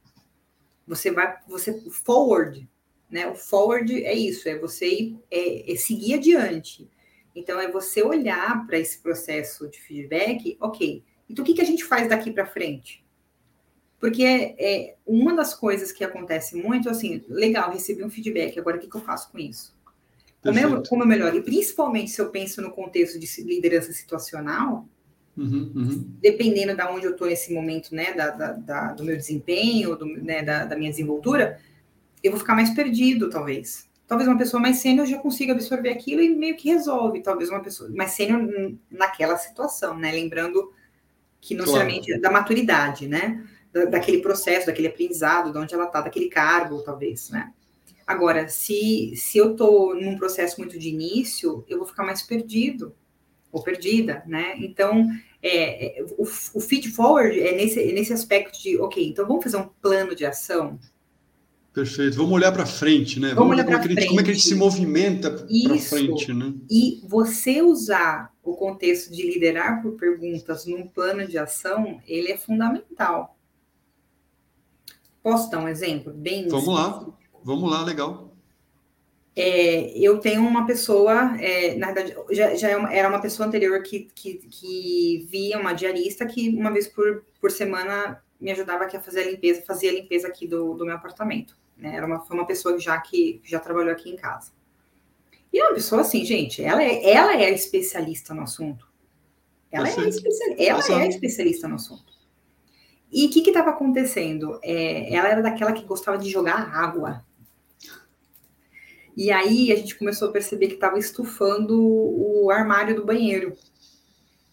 [SPEAKER 2] Você vai, você forward, né? O forward é isso, é você é, é seguir adiante. Então, é você olhar para esse processo de feedback, ok, então o que, que a gente faz daqui para frente? Porque é, uma das coisas que acontece muito, assim, legal, recebi um feedback, agora o que, que eu faço com isso? Como eu, como eu melhoro? E principalmente se eu penso no contexto de liderança situacional, uhum, uhum. dependendo de onde eu estou nesse momento, né, da, da, da, do meu desempenho, do, né, da, da minha desenvoltura, eu vou ficar mais perdido, talvez. Talvez uma pessoa mais sênior já consiga absorver aquilo e meio que resolve. Talvez uma pessoa mais sênior naquela situação, né? Lembrando que não claro. necessariamente da maturidade, né? Da, daquele processo, daquele aprendizado, de onde ela está, daquele cargo, talvez, né? Agora, se, se eu estou num processo muito de início, eu vou ficar mais perdido ou perdida, né? Então, é, é o, o feed forward é nesse, é nesse aspecto de, ok, então vamos fazer um plano de ação,
[SPEAKER 1] Perfeito. Vamos olhar para frente, né? Vamos, Vamos olhar como, é frente. Gente, como é que a gente se movimenta para frente, né?
[SPEAKER 2] E você usar o contexto de liderar por perguntas num plano de ação, ele é fundamental. Posso dar um exemplo bem?
[SPEAKER 1] Vamos lá. Vamos lá, legal.
[SPEAKER 2] É, eu tenho uma pessoa, é, na verdade, já, já é era uma pessoa anterior que, que, que via uma diarista que uma vez por, por semana me ajudava aqui a fazer a limpeza, fazia a limpeza aqui do, do meu apartamento. Né? Era uma, foi uma pessoa já que já trabalhou aqui em casa. E é uma pessoa assim, gente, ela é, ela é especialista no assunto. Ela, é a, especial, ela é a especialista no assunto. E o que estava acontecendo? É, ela era daquela que gostava de jogar água. E aí a gente começou a perceber que estava estufando o armário do banheiro.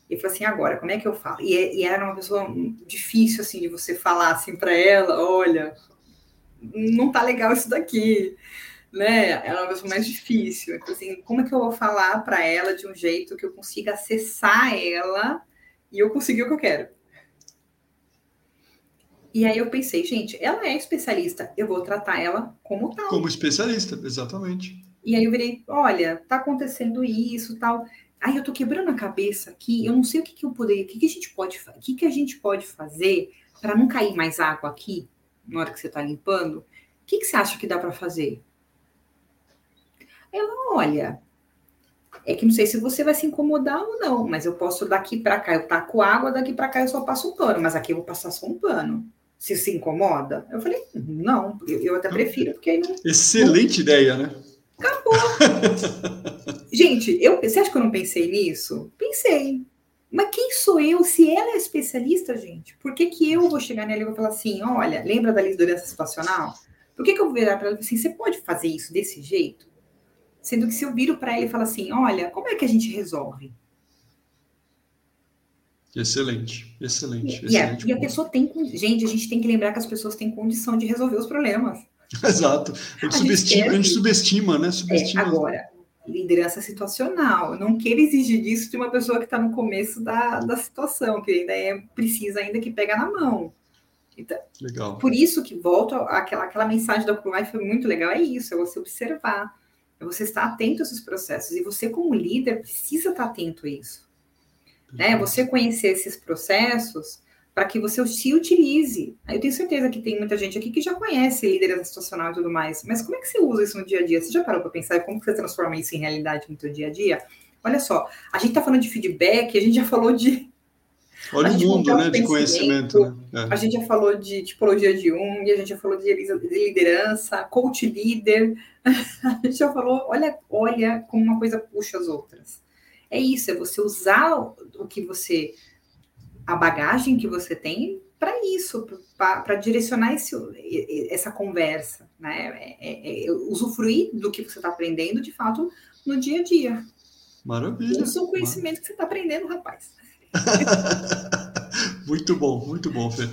[SPEAKER 2] E falou assim, agora, como é que eu falo? E, e era uma pessoa difícil, assim, de você falar assim para ela, olha, não tá legal isso daqui, né? Ela é uma pessoa mais difícil. Então, assim, como é que eu vou falar para ela de um jeito que eu consiga acessar ela e eu conseguir o que eu quero? E aí eu pensei, gente, ela é especialista, eu vou tratar ela como tal.
[SPEAKER 1] Como especialista, exatamente.
[SPEAKER 2] E aí eu virei, olha, tá acontecendo isso, tal. Aí eu tô quebrando a cabeça aqui, eu não sei o que, que eu poderia, o que, que a gente pode, o que, que a gente pode fazer para não cair mais água aqui na hora que você está limpando, o que, que você acha que dá para fazer? Ela, olha, é que não sei se você vai se incomodar ou não, mas eu posso daqui para cá, eu taco água, daqui para cá eu só passo um pano, mas aqui eu vou passar só um pano. Se se incomoda? Eu falei, não, eu, eu até prefiro, porque aí não.
[SPEAKER 1] Excelente não... ideia, né?
[SPEAKER 2] Acabou. Gente, eu, você acha que eu não pensei nisso? Pensei. Mas quem sou eu? Se ela é especialista, gente, por que, que eu vou chegar nela e vou falar assim: olha, lembra da liderança situacional? Por que, que eu vou virar para ela e assim: você pode fazer isso desse jeito? Sendo que se eu viro para ela e falo assim: olha, como é que a gente resolve?
[SPEAKER 1] Excelente, excelente.
[SPEAKER 2] E, excelente
[SPEAKER 1] e,
[SPEAKER 2] a, pessoa tem. Gente, a gente tem que lembrar que as pessoas têm condição de resolver os problemas.
[SPEAKER 1] Exato. A gente, a subestima, a gente subestima, né? Subestima.
[SPEAKER 2] É, agora, liderança situacional. Eu não quero exigir disso de uma pessoa que está no começo da, da situação, que ainda é, precisa ainda que pega na mão. Então, legal. Por isso que volto àquela, àquela mensagem da Oculai foi muito legal, é isso, é você observar, é você estar atento a esses processos. E você, como líder, precisa estar atento a isso. Né? Você conhecer esses processos para que você se utilize. Eu tenho certeza que tem muita gente aqui que já conhece liderança situacional e tudo mais, mas como é que você usa isso no dia a dia? Você já parou para pensar como você transforma isso em realidade no seu dia a dia? Olha só, a gente está falando de feedback, a gente já falou de
[SPEAKER 1] Olha o mundo, né, de conhecimento. Né?
[SPEAKER 2] É. A gente já falou de tipologia de Jung, a gente já falou de liderança, coach líder. A gente já falou, olha, olha como uma coisa puxa as outras. É isso, é você usar o que você a bagagem que você tem para isso, para direcionar esse, essa conversa, né? É, é, é, usufruir do que você está aprendendo, de fato, no dia a dia.
[SPEAKER 1] Maravilha.
[SPEAKER 2] Isso é um conhecimento que você está aprendendo, rapaz.
[SPEAKER 1] muito bom, muito bom, Fê.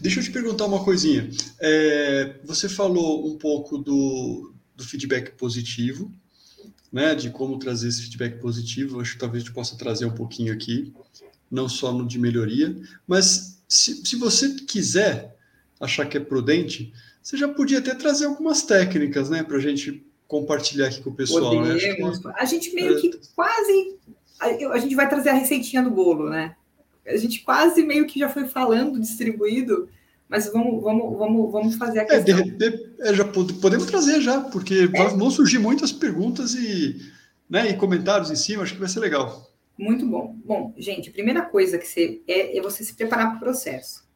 [SPEAKER 1] Deixa eu te perguntar uma coisinha. É, você falou um pouco do, do feedback positivo, né? De como trazer esse feedback positivo. Acho que talvez a gente possa trazer um pouquinho aqui não só no de melhoria, mas se, se você quiser achar que é prudente, você já podia até trazer algumas técnicas, né, para a gente compartilhar aqui com o pessoal. Né?
[SPEAKER 2] Que... A gente meio que quase. A gente vai trazer a receitinha do bolo, né? A gente quase meio que já foi falando, distribuído, mas vamos, vamos, vamos, vamos fazer a questão. É, de,
[SPEAKER 1] de, é, já podemos trazer já, porque é. vão surgir muitas perguntas e, né, e comentários em cima, acho que vai ser legal.
[SPEAKER 2] Muito bom. Bom, gente, a primeira coisa que você é, é você se preparar para o processo.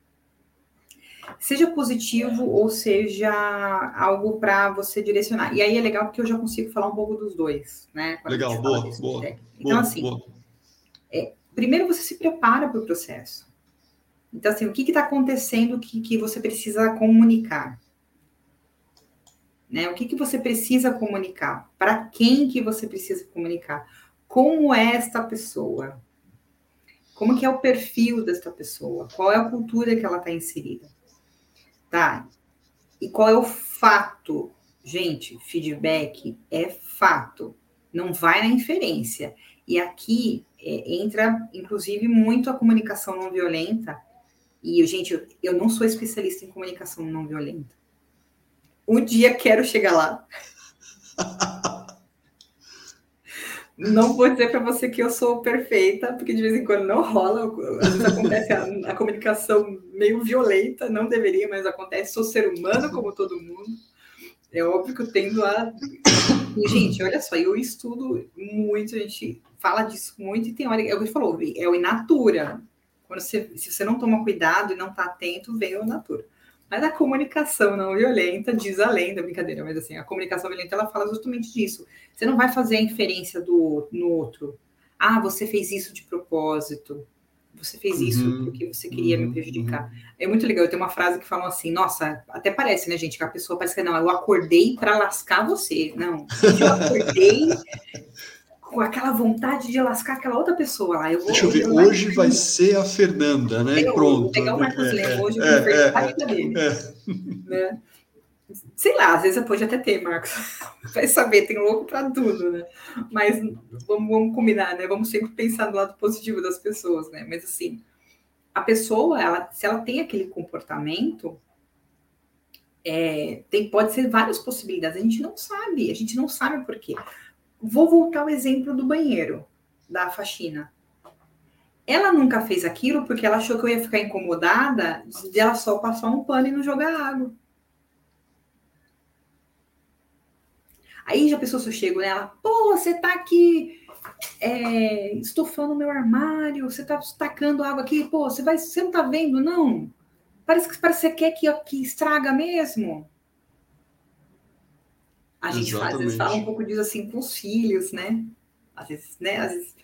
[SPEAKER 2] seja positivo ou seja algo para você direcionar. E aí é legal porque eu já consigo falar um pouco dos dois, né?
[SPEAKER 1] Legal, boa, boa.
[SPEAKER 2] Então, boa, assim, boa. É, primeiro você se prepara para o processo. Então, assim, o que está acontecendo que, que você precisa comunicar? Né? O que, que você precisa comunicar? Para quem que você precisa comunicar? Como é esta pessoa? Como que é o perfil desta pessoa? Qual é a cultura que ela está inserida? Tá? E qual é o fato? Gente, feedback é fato. Não vai na inferência. E aqui é, entra, inclusive, muito a comunicação não violenta. E, gente, eu, eu não sou especialista em comunicação não violenta. Um dia quero chegar lá. Não vou dizer para você que eu sou perfeita, porque de vez em quando não rola, às vezes acontece a, a, comunicação meio violenta, não deveria, mas acontece. Sou ser humano como todo mundo. É óbvio que eu tendo a. E, gente, olha só, eu estudo muito, a gente fala disso muito, e tem hora. É o que falou, é o inatura. Quando você, se você não toma cuidado e não está atento, vem o inatura. Mas a comunicação não violenta, diz a lenda, brincadeira, mas assim, a comunicação violenta ela fala justamente disso. Você não vai fazer a inferência do, no outro. Ah, você fez isso de propósito. Você fez isso uhum, porque você queria uhum, me prejudicar. Uhum. É muito legal. Eu tenho uma frase que fala assim: nossa, até parece, né, gente? Que a pessoa parece que não, eu acordei para lascar você. Não, eu acordei com aquela vontade de lascar aquela outra pessoa lá. Eu vou,
[SPEAKER 1] Deixa eu ver, hoje vai ser a Fernanda, né?
[SPEAKER 2] Eu,
[SPEAKER 1] Pronto.
[SPEAKER 2] Vou pegar o Marcos é, Lema hoje, eu é, é, a vida dele. É. Né? Sei lá, às vezes pode até ter, Marcos. Vai saber, tem louco para tudo, né? Mas vamos, vamos combinar, né? Vamos sempre pensar no lado positivo das pessoas, né? Mas assim, a pessoa, ela, se ela tem aquele comportamento, é, tem, pode ser várias possibilidades. A gente não sabe, a gente não sabe por quê. Vou voltar ao exemplo do banheiro, da faxina. Ela nunca fez aquilo porque ela achou que eu ia ficar incomodada de ela só passar um pano e não jogar água. Aí já a pessoa só chega nela, pô, você tá aqui é, estufando meu armário, você tá tacando água aqui, pô, você vai, você não tá vendo, não? Parece que, parece que você quer que, que estraga mesmo. A gente faz, às vezes fala um pouco disso assim com os filhos, né? Às vezes, né? Às vezes...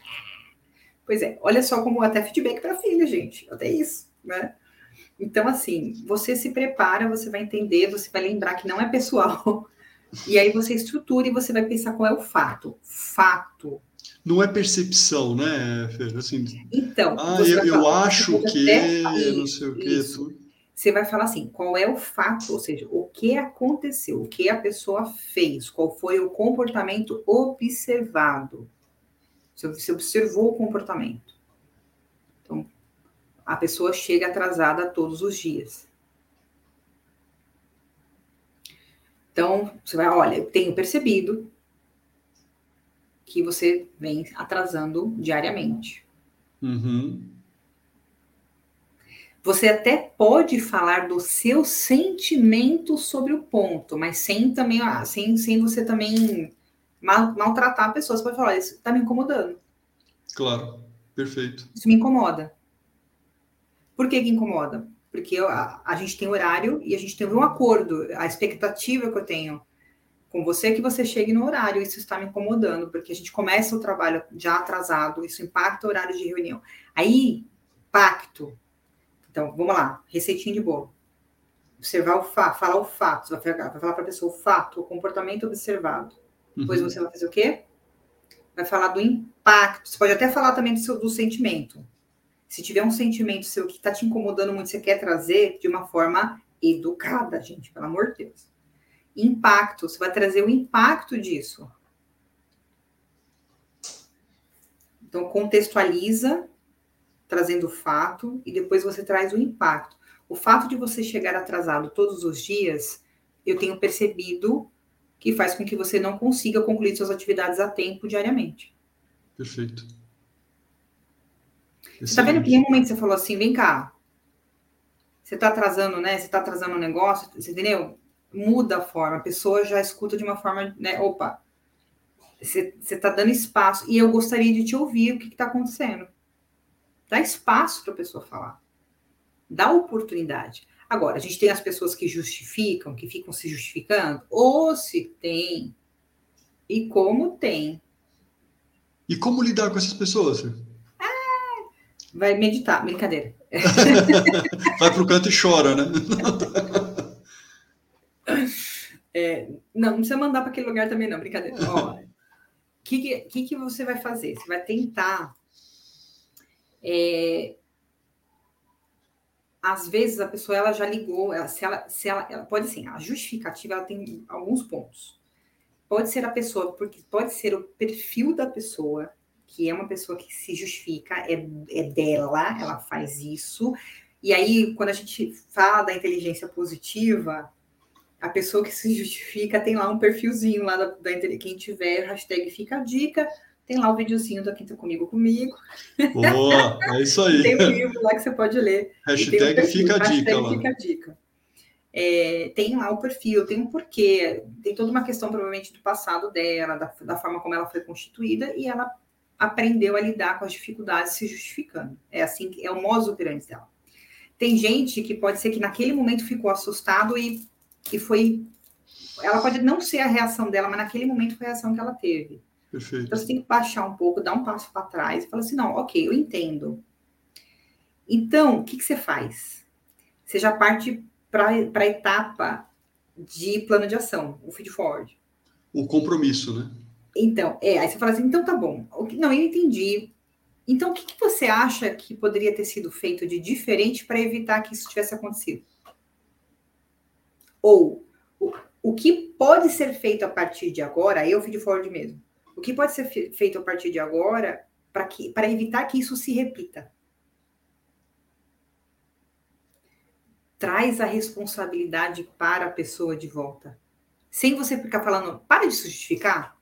[SPEAKER 2] Pois é, olha só como até feedback para filho, gente. Até isso, né? Então, assim, você se prepara, você vai entender, você vai lembrar que não é pessoal. E aí você estrutura e você vai pensar qual é o fato. Fato.
[SPEAKER 1] Não é percepção, né, Fer? Assim,
[SPEAKER 2] então,
[SPEAKER 1] ah, eu, eu acho que, não sei o que, tudo
[SPEAKER 2] você vai falar assim: qual é o fato, ou seja, o que aconteceu, o que a pessoa fez, qual foi o comportamento observado. Você observou o comportamento. Então, a pessoa chega atrasada todos os dias. Então, você vai, olha, eu tenho percebido que você vem atrasando diariamente.
[SPEAKER 1] Uhum.
[SPEAKER 2] Você até pode falar do seu sentimento sobre o ponto, mas sem também, ah, sem, sem você também mal, maltratar a pessoa. Você pode falar, isso está me incomodando.
[SPEAKER 1] Claro, perfeito.
[SPEAKER 2] Isso me incomoda. Por que, que incomoda? Porque a, a gente tem horário e a gente tem um acordo. A expectativa que eu tenho com você é que você chegue no horário. Isso está me incomodando, porque a gente começa o trabalho já atrasado, isso impacta o horário de reunião. Aí, pacto então, vamos lá, receitinha de bolo. Observar o fato, falar o fato, vai falar para a pessoa o fato, o comportamento observado. Depois uhum. você vai fazer o quê? Vai falar do impacto. Você pode até falar também do, seu, do sentimento. Se tiver um sentimento seu que está te incomodando muito, você quer trazer de uma forma educada, gente, pelo amor de Deus. Impacto, você vai trazer o impacto disso. Então, contextualiza trazendo o fato e depois você traz o impacto. O fato de você chegar atrasado todos os dias, eu tenho percebido que faz com que você não consiga concluir suas atividades a tempo diariamente.
[SPEAKER 1] Perfeito.
[SPEAKER 2] Você está vendo que em um momento você falou assim, vem cá, você está atrasando, né? Você está atrasando o negócio, você entendeu? Muda a forma, a pessoa já escuta de uma forma, né? Opa, você está dando espaço e eu gostaria de te ouvir o que está acontecendo. Dá espaço para a pessoa falar. Dá oportunidade. Agora, a gente tem as pessoas que justificam, que ficam se justificando, ou se tem, e como tem.
[SPEAKER 1] E como lidar com essas pessoas?
[SPEAKER 2] Ah, vai meditar, brincadeira.
[SPEAKER 1] vai para o canto e chora, né?
[SPEAKER 2] É, não, não precisa mandar para aquele lugar também, não, brincadeira. O que, que, que você vai fazer? Você vai tentar. É, às vezes a pessoa ela já ligou, ela, se ela, se ela, ela pode assim, a justificativa ela tem alguns pontos. Pode ser a pessoa, porque pode ser o perfil da pessoa, que é uma pessoa que se justifica, é, é dela, ela faz isso. E aí, quando a gente fala da inteligência positiva, a pessoa que se justifica tem lá um perfilzinho lá da, da quem tiver, hashtag fica a dica, tem lá o videozinho do Quinta Comigo Comigo.
[SPEAKER 1] Boa, é isso aí.
[SPEAKER 2] tem um livro lá que você pode ler.
[SPEAKER 1] Hashtag perfil, fica a dica lá.
[SPEAKER 2] Fica a dica. É, tem lá o perfil, tem um porquê, tem toda uma questão provavelmente do passado dela, da, da forma como ela foi constituída, e ela aprendeu a lidar com as dificuldades se justificando. É assim, é o modus operandi dela. Tem gente que pode ser que naquele momento ficou assustado e que foi. Ela pode não ser a reação dela, mas naquele momento foi a reação que ela teve.
[SPEAKER 1] Perfeito.
[SPEAKER 2] Então você tem que baixar um pouco, dar um passo para trás e falar assim: não, ok, eu entendo. Então, o que, que você faz? Você já parte para a etapa de plano de ação, o feed forward.
[SPEAKER 1] O compromisso, né?
[SPEAKER 2] Então, é, aí você fala assim, então tá bom. Não, eu entendi. Então, o que, que você acha que poderia ter sido feito de diferente para evitar que isso tivesse acontecido? Ou o, o que pode ser feito a partir de agora, eu feed forward mesmo. O que pode ser feito a partir de agora para evitar que isso se repita? Traz a responsabilidade para a pessoa de volta. Sem você ficar falando, para de se justificar.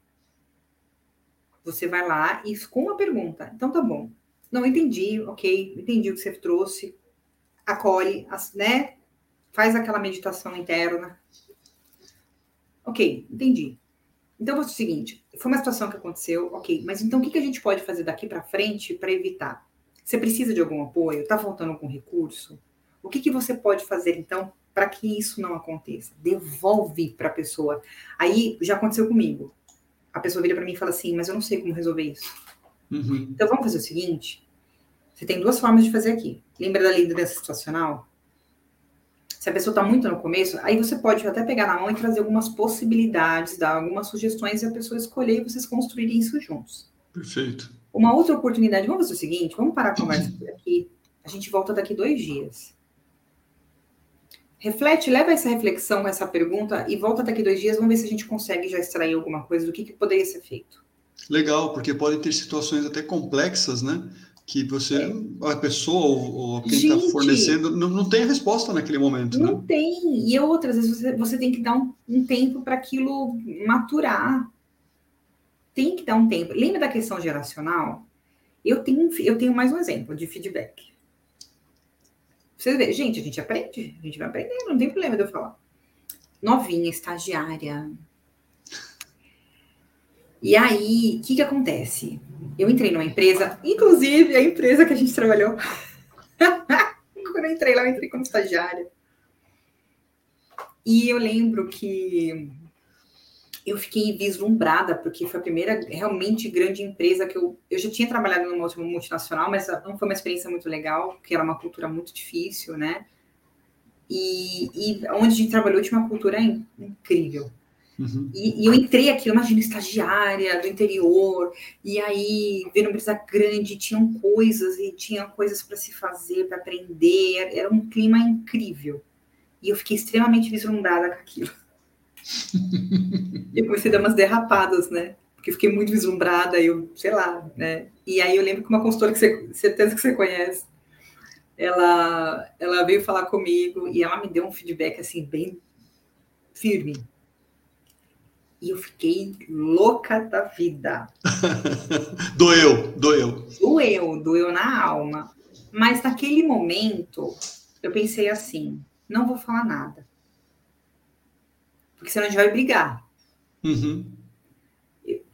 [SPEAKER 2] Você vai lá e com uma pergunta. Então tá bom. Não entendi, ok, entendi o que você trouxe. Acolhe, né? Faz aquela meditação interna. Ok, entendi. Então, é o seguinte: foi uma situação que aconteceu, ok, mas então o que, que a gente pode fazer daqui para frente para evitar? Você precisa de algum apoio? Está faltando algum recurso? O que, que você pode fazer, então, para que isso não aconteça? Devolve para a pessoa. Aí, já aconteceu comigo. A pessoa vira para mim e fala assim, mas eu não sei como resolver isso.
[SPEAKER 1] Uhum.
[SPEAKER 2] Então, vamos fazer o seguinte: você tem duas formas de fazer aqui. Lembra da liderança situacional? Se a pessoa está muito no começo, aí você pode até pegar na mão e trazer algumas possibilidades, dar algumas sugestões e a pessoa escolher e vocês construírem isso juntos.
[SPEAKER 1] Perfeito.
[SPEAKER 2] Uma outra oportunidade, vamos fazer o seguinte, vamos parar a conversa por aqui, a gente volta daqui dois dias. Reflete, leva essa reflexão, essa pergunta e volta daqui dois dias, vamos ver se a gente consegue já extrair alguma coisa do que, que poderia ser feito.
[SPEAKER 1] Legal, porque podem ter situações até complexas, né? Que você, é. a pessoa ou, quem está fornecendo, não, não tem a resposta naquele momento.
[SPEAKER 2] Não
[SPEAKER 1] né?
[SPEAKER 2] tem. E outras vezes você, você tem que dar um, um tempo para aquilo maturar. Tem que dar um tempo. Lembra da questão geracional? Eu tenho, eu tenho mais um exemplo de feedback. Você vê, gente, a gente aprende, a gente vai aprender, não tem problema de eu falar. Novinha, estagiária, e aí, o que, que acontece? Eu entrei numa empresa, inclusive a empresa que a gente trabalhou. Quando eu entrei lá, eu entrei como estagiária. E eu lembro que eu fiquei vislumbrada, porque foi a primeira realmente grande empresa que eu. Eu já tinha trabalhado numa última multinacional, mas não foi uma experiência muito legal, porque era uma cultura muito difícil, né? E, e onde a gente trabalhou tinha uma cultura incrível.
[SPEAKER 1] Uhum.
[SPEAKER 2] E, e, eu entrei aqui, imagina, estagiária do interior, e aí, vendo uma empresa grande, tinham coisas, e tinha coisas para se fazer, para aprender, era um clima incrível. E eu fiquei extremamente vislumbrada com aquilo. eu comecei a dar umas derrapadas, né? Porque eu fiquei muito vislumbrada, eu, sei lá, né? E aí eu lembro que uma consultora que você, certeza que você conhece, ela, ela veio falar comigo e ela me deu um feedback, assim, bem firme e eu fiquei louca da vida.
[SPEAKER 1] doeu, doeu.
[SPEAKER 2] Doeu, doeu na alma. Mas naquele momento, eu pensei assim: não vou falar nada. Porque senão a gente vai brigar.
[SPEAKER 1] Uhum.
[SPEAKER 2] Eu,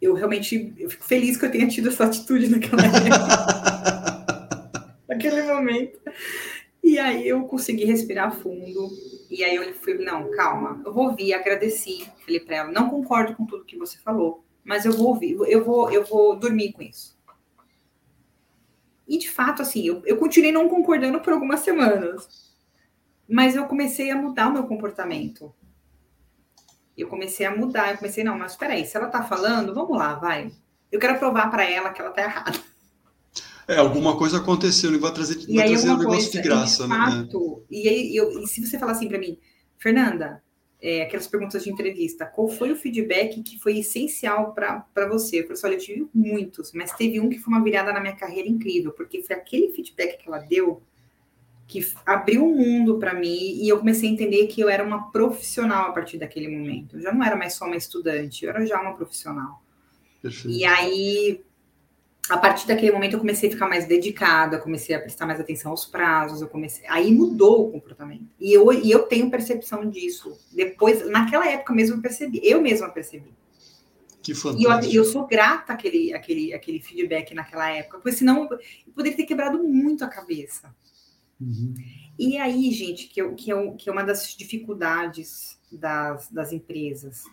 [SPEAKER 2] eu, realmente eu fico feliz que eu tenha tido essa atitude naquela época. naquele momento. E aí eu consegui respirar fundo. E aí eu fui, não, calma, eu vou ouvir, agradeci, falei para ela, não concordo com tudo que você falou, mas eu vou ouvir, eu vou, eu vou dormir com isso. E de fato, assim, eu, eu continuei não concordando por algumas semanas, mas eu comecei a mudar o meu comportamento. Eu comecei a mudar, eu comecei, não, mas espera aí, se ela tá falando, vamos lá, vai. Eu quero provar para ela que ela tá errada.
[SPEAKER 1] É, alguma coisa aconteceu, não vai trazer,
[SPEAKER 2] e
[SPEAKER 1] vai trazer
[SPEAKER 2] um
[SPEAKER 1] negócio
[SPEAKER 2] coisa,
[SPEAKER 1] de graça,
[SPEAKER 2] de
[SPEAKER 1] né?
[SPEAKER 2] fato, E aí, eu, e se você falar assim para mim, Fernanda, é, aquelas perguntas de entrevista, qual foi o feedback que foi essencial para você? Eu falei assim, olha, eu tive muitos, mas teve um que foi uma virada na minha carreira incrível, porque foi aquele feedback que ela deu que abriu um mundo para mim e eu comecei a entender que eu era uma profissional a partir daquele momento. Eu já não era mais só uma estudante, eu era já uma profissional. Perfeito. E aí a partir daquele momento eu comecei a ficar mais dedicada, comecei a prestar mais atenção aos prazos, eu comecei, aí mudou o comportamento. E eu, e eu tenho percepção disso. Depois, naquela época mesmo eu percebi, eu mesma percebi.
[SPEAKER 1] Que fantástico.
[SPEAKER 2] E eu, eu sou grata àquele, àquele, àquele feedback naquela época, porque senão eu poderia ter quebrado muito a cabeça. Uhum. E aí, gente, que, eu, que, eu, que é uma das dificuldades das, das empresas,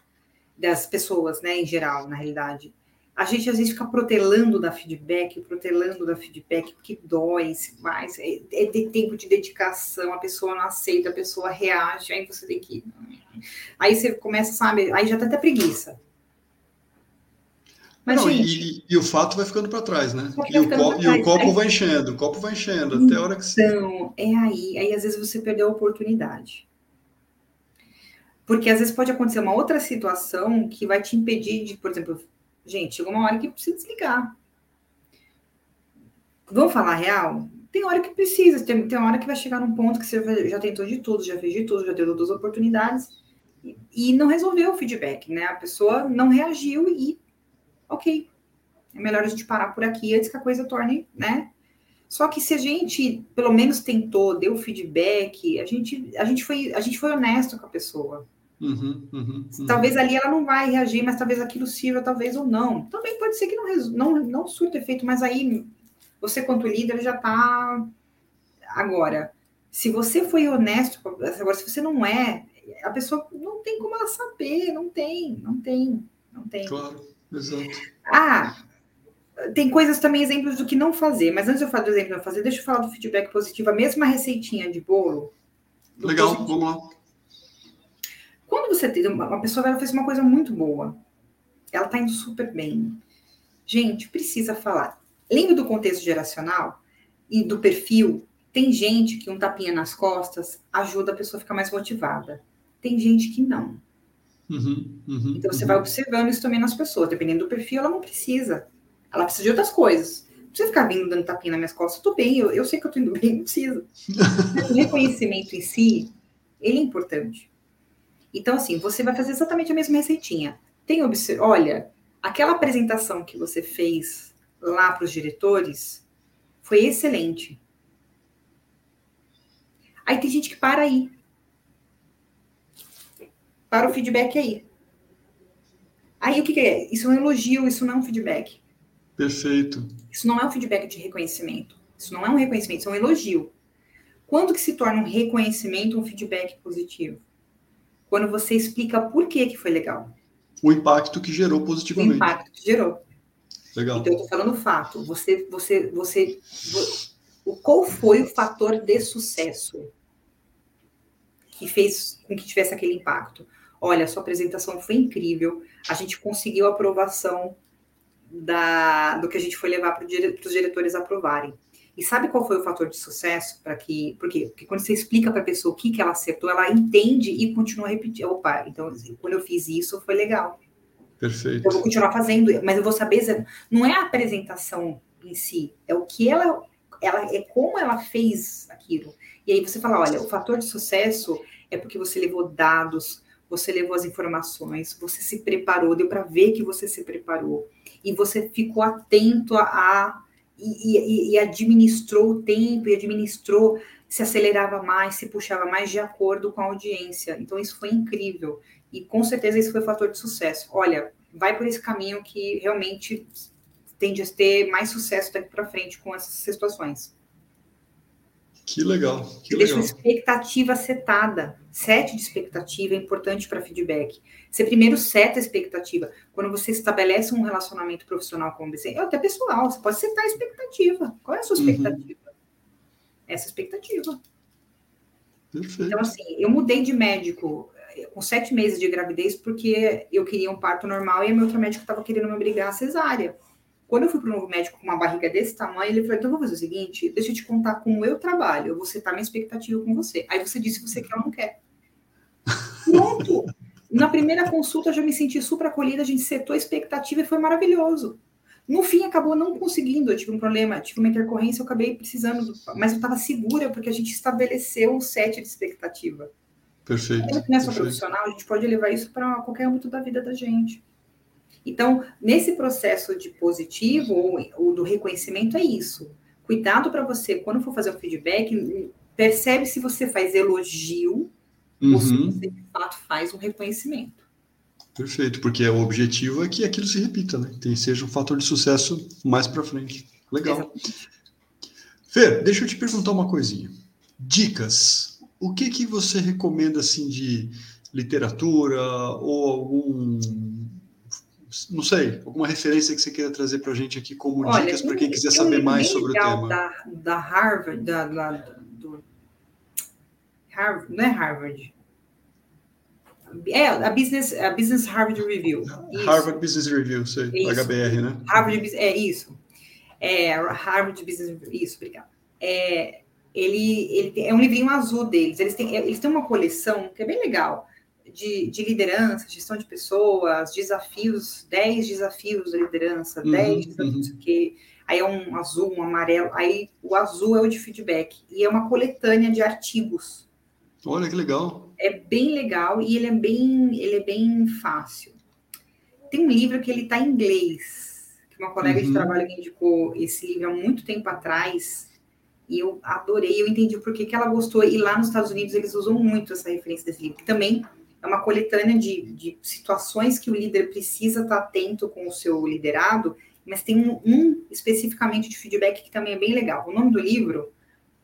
[SPEAKER 2] das pessoas, né, em geral, na realidade, a gente às vezes fica protelando da feedback, protelando da feedback, porque dói, faz, é, é de tempo de dedicação, a pessoa não aceita, a pessoa reage, aí você tem que. Aí você começa, sabe, aí já tá até preguiça.
[SPEAKER 1] Mas, não, gente, e, e, o fato vai ficando para trás, né? E o, copo, e o, copo, vai enchendo, o copo vai enchendo, então, até a hora que
[SPEAKER 2] Então, é aí, aí às vezes você perdeu a oportunidade. Porque às vezes pode acontecer uma outra situação que vai te impedir de, por exemplo, Gente, chegou uma hora que precisa desligar. Vamos falar real? Tem hora que precisa, tem, tem hora que vai chegar num ponto que você já tentou de tudo, já fez de tudo, já deu duas oportunidades e, e não resolveu o feedback, né? A pessoa não reagiu e, ok, é melhor a gente parar por aqui antes que a coisa torne, né? Só que se a gente pelo menos tentou, deu feedback, a gente, a gente, foi, a gente foi honesto com a pessoa.
[SPEAKER 1] Uhum, uhum,
[SPEAKER 2] uhum. Talvez ali ela não vai reagir, mas talvez aquilo sirva, talvez ou não. Também pode ser que não, não, não surta efeito, mas aí você, quanto líder, já está. Agora, se você foi honesto, agora, se você não é, a pessoa não tem como ela saber, não tem, não tem, não tem.
[SPEAKER 1] Claro, exato.
[SPEAKER 2] Ah, tem coisas também, exemplos do que não fazer, mas antes de eu falar do exemplo de não fazer, deixa eu falar do feedback positivo, a mesma receitinha de bolo.
[SPEAKER 1] Legal, positivo. vamos lá.
[SPEAKER 2] Quando você tem uma pessoa, ela fez uma coisa muito boa, ela está indo super bem. Gente, precisa falar. Lembra do contexto geracional e do perfil? Tem gente que um tapinha nas costas ajuda a pessoa a ficar mais motivada. Tem gente que não.
[SPEAKER 1] Uhum, uhum,
[SPEAKER 2] então você uhum. vai observando isso também nas pessoas. Dependendo do perfil, ela não precisa. Ela precisa de outras coisas. Não precisa ficar vindo dando tapinha nas minhas costas. Tô bem, eu, eu sei que eu tô indo bem, não precisa. o reconhecimento em si, ele é importante. Então, assim, você vai fazer exatamente a mesma receitinha. Tem olha, aquela apresentação que você fez lá para os diretores foi excelente. Aí tem gente que para aí. Para o feedback aí. Aí o que, que é? Isso é um elogio, isso não é um feedback.
[SPEAKER 1] Perfeito.
[SPEAKER 2] Isso não é um feedback de reconhecimento. Isso não é um reconhecimento, isso é um elogio. Quando que se torna um reconhecimento um feedback positivo? Quando você explica por que, que foi legal.
[SPEAKER 1] O impacto que gerou positivamente.
[SPEAKER 2] O impacto que gerou.
[SPEAKER 1] Legal.
[SPEAKER 2] Então, eu estou falando o fato. Você, você, você, qual foi o fator de sucesso que fez com que tivesse aquele impacto? Olha, sua apresentação foi incrível. A gente conseguiu a aprovação da, do que a gente foi levar para os diretores aprovarem. E sabe qual foi o fator de sucesso para que. Por quê? Porque quando você explica para a pessoa o que, que ela acertou, ela entende e continua a repetir. Opa, então assim, quando eu fiz isso, foi legal.
[SPEAKER 1] Perfeito.
[SPEAKER 2] Eu vou continuar fazendo, mas eu vou saber. Não é a apresentação em si, é o que ela. ela é como ela fez aquilo. E aí você fala: olha, o fator de sucesso é porque você levou dados, você levou as informações, você se preparou, deu para ver que você se preparou. E você ficou atento a e, e, e, administrou o tempo e administrou, se acelerava mais, se puxava mais de acordo com a audiência. Então, isso foi incrível. E com certeza isso foi o fator de sucesso. Olha, vai por esse caminho que realmente tende a ter mais sucesso daqui para frente com essas situações.
[SPEAKER 1] Que legal. Que
[SPEAKER 2] você
[SPEAKER 1] legal.
[SPEAKER 2] deixa expectativa setada. Sete de expectativa é importante para feedback. Você primeiro seta a expectativa. Quando você estabelece um relacionamento profissional com você, até pessoal, você pode setar a expectativa. Qual é a sua uhum. expectativa? Uhum. Essa expectativa. Perfeito. Então, assim, eu mudei de médico eh, com sete meses de gravidez porque eu queria um parto normal e meu outro médico estava querendo me obrigar a cesárea. Quando eu fui para um novo médico com uma barriga desse tamanho, ele falou: então vou fazer o seguinte, deixa eu te contar como eu trabalho, eu vou setar minha expectativa com você. Aí você diz se você quer ou não quer. Pronto! Na primeira consulta eu já me senti super acolhida, a gente setou a expectativa e foi maravilhoso. No fim, acabou não conseguindo. Eu tive um problema, tive uma intercorrência, eu acabei precisando, do... mas eu estava segura porque a gente estabeleceu um set de expectativa.
[SPEAKER 1] Perfeito.
[SPEAKER 2] Nessa profissional, a gente pode levar isso para qualquer âmbito da vida da gente. Então, nesse processo de positivo ou, do reconhecimento, é isso. Cuidado para você, quando for fazer o feedback, percebe se você faz elogio uhum. ou se uhum. você, de fato, faz um reconhecimento.
[SPEAKER 1] Perfeito, porque o objetivo é que aquilo se repita, né? Tem, seja um fator de sucesso mais para frente. Legal. Exatamente. Fer, deixa eu te perguntar uma coisinha. Dicas. O que que você recomenda assim de literatura ou algum não sei, alguma referência que você queira trazer para a gente aqui como Olha, dicas para quem quiser saber mais sobre o tema.
[SPEAKER 2] Da, da Harvard, da, da, do Harvard, não é Harvard. É, a Business, a Business Harvard Review.
[SPEAKER 1] Isso. Harvard Business Review, sei, isso. HBR, né?
[SPEAKER 2] Harvard, é isso. É, Harvard Business isso, obrigada. É, ele, ele é um livrinho azul deles. Eles têm, eles têm uma coleção que é bem legal de, de, liderança, gestão de pessoas, desafios, 10 desafios da liderança, uhum, 10 desafios uhum. que aí é um azul, um amarelo, aí o azul é o de feedback e é uma coletânea de artigos.
[SPEAKER 1] Olha que legal.
[SPEAKER 2] É bem legal e ele é bem, ele é bem fácil. Tem um livro que ele está em inglês, que uma colega uhum. de trabalho me indicou esse livro há muito tempo atrás. E eu adorei, eu entendi por que, que ela gostou. E lá nos Estados Unidos eles usam muito essa referência desse livro, que também é uma coletânea de, de situações que o líder precisa estar atento com o seu liderado, mas tem um, um, especificamente de feedback que também é bem legal. O nome do livro,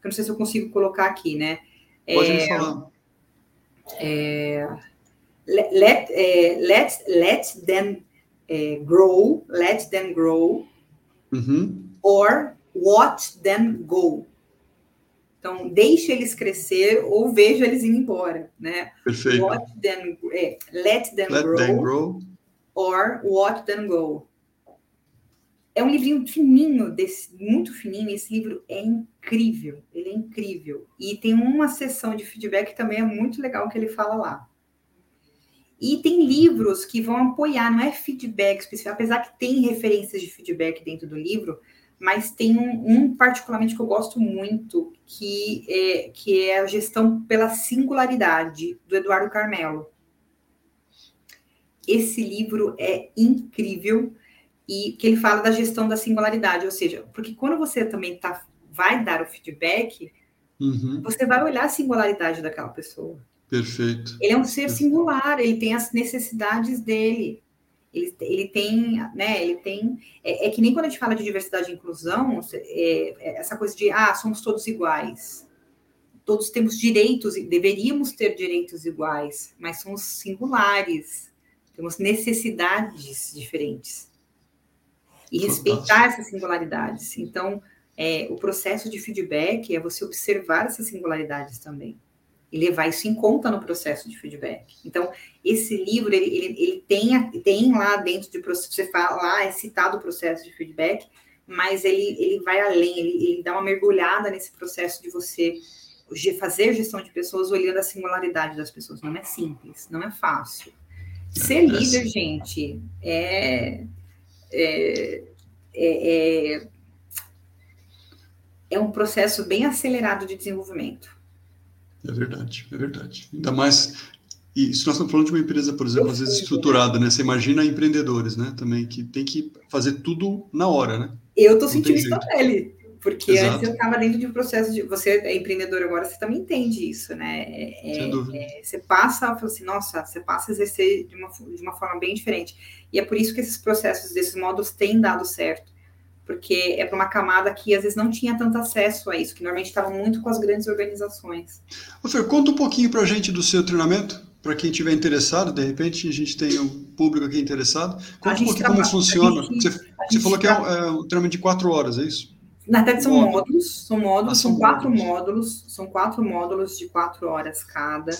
[SPEAKER 2] eu não sei se eu consigo colocar aqui, né?
[SPEAKER 1] Pode é, me falar.
[SPEAKER 2] É, let, é, let, let them é, grow, let them grow,
[SPEAKER 1] uhum.
[SPEAKER 2] or watch them go. Então, deixe eles crescer ou veja eles indo embora, né?
[SPEAKER 1] Perfeito.
[SPEAKER 2] Watch them, é, let them, let grow, them grow or watch them go. É um livrinho fininho, desse, muito fininho. Esse livro é incrível, ele é incrível. E tem uma sessão de feedback que também é muito legal que ele fala lá. E tem livros que vão apoiar, não é feedback específico, apesar que tem referências de feedback dentro do livro, mas tem um, um, particularmente que eu gosto muito, que é, que é a gestão pela singularidade, do Eduardo Carmelo. Esse livro é incrível e que ele fala da gestão da singularidade, ou seja, porque quando você também tá, vai dar o feedback, uhum. você vai olhar a singularidade daquela pessoa.
[SPEAKER 1] Perfeito.
[SPEAKER 2] Ele é um ser Perfeito. singular, ele tem as necessidades dele. Ele, ele tem, né, ele tem, é, é, que nem quando a gente fala de diversidade e inclusão, é, é essa coisa de, ah, somos todos iguais. Todos temos direitos, deveríamos ter direitos iguais, mas somos singulares, temos necessidades diferentes. E respeitar essas singularidades. Então, é, o processo de feedback é você observar essas singularidades também e levar isso em conta no processo de feedback. Então, esse livro, ele, ele, ele tem, tem lá dentro de você fala é citado o processo de feedback, mas ele, ele vai além, ele, ele dá uma mergulhada nesse processo de você fazer gestão de pessoas olhando a singularidade das pessoas. Não é simples, não é fácil. Ser líder, gente, é, é, é, é, é um processo bem acelerado de desenvolvimento
[SPEAKER 1] é verdade, é verdade. Ainda mais. E se nós estamos falando de uma empresa, por exemplo, às vezes estruturada, né? Você imagina empreendedores, né? Também que tem que fazer tudo na hora, né?
[SPEAKER 2] Eu estou sentindo isso na pele. Porque Exato. antes eu estava dentro de um processo de. Você é empreendedor agora, você também entende isso, né? É,
[SPEAKER 1] Sem dúvida.
[SPEAKER 2] É, você passa, assim, nossa, você passa a exercer de uma, de uma forma bem diferente. E é por isso que esses processos, desses modos, têm dado certo porque é para uma camada que às vezes não tinha tanto acesso a isso, que normalmente estavam muito com as grandes organizações.
[SPEAKER 1] Fer, conta um pouquinho para a gente do seu treinamento, para quem tiver interessado, de repente a gente tem um público aqui interessado. Conta um pouquinho trabalha, como funciona. Gente, você, você falou que é um, é um, treinamento de quatro horas, é isso?
[SPEAKER 2] Na verdade são módulos, módulos são módulos, ah, são, são quatro módulos. módulos, são quatro módulos de quatro horas cada.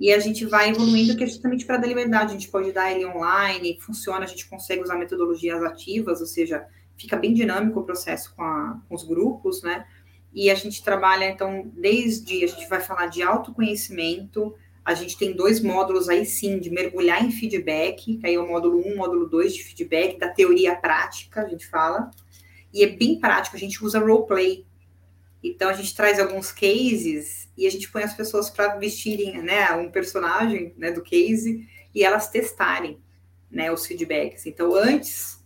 [SPEAKER 2] E a gente vai evoluindo, que é justamente para dar liberdade. A gente pode dar ele online, funciona, a gente consegue usar metodologias ativas, ou seja, fica bem dinâmico o processo com, a, com os grupos, né? E a gente trabalha, então, desde a gente vai falar de autoconhecimento, a gente tem dois módulos aí sim de mergulhar em feedback, que aí é o módulo 1, módulo 2 de feedback, da teoria prática, a gente fala. E é bem prático, a gente usa roleplay. Então a gente traz alguns cases e a gente põe as pessoas para vestirem né, um personagem né, do case e elas testarem né, os feedbacks. Então, antes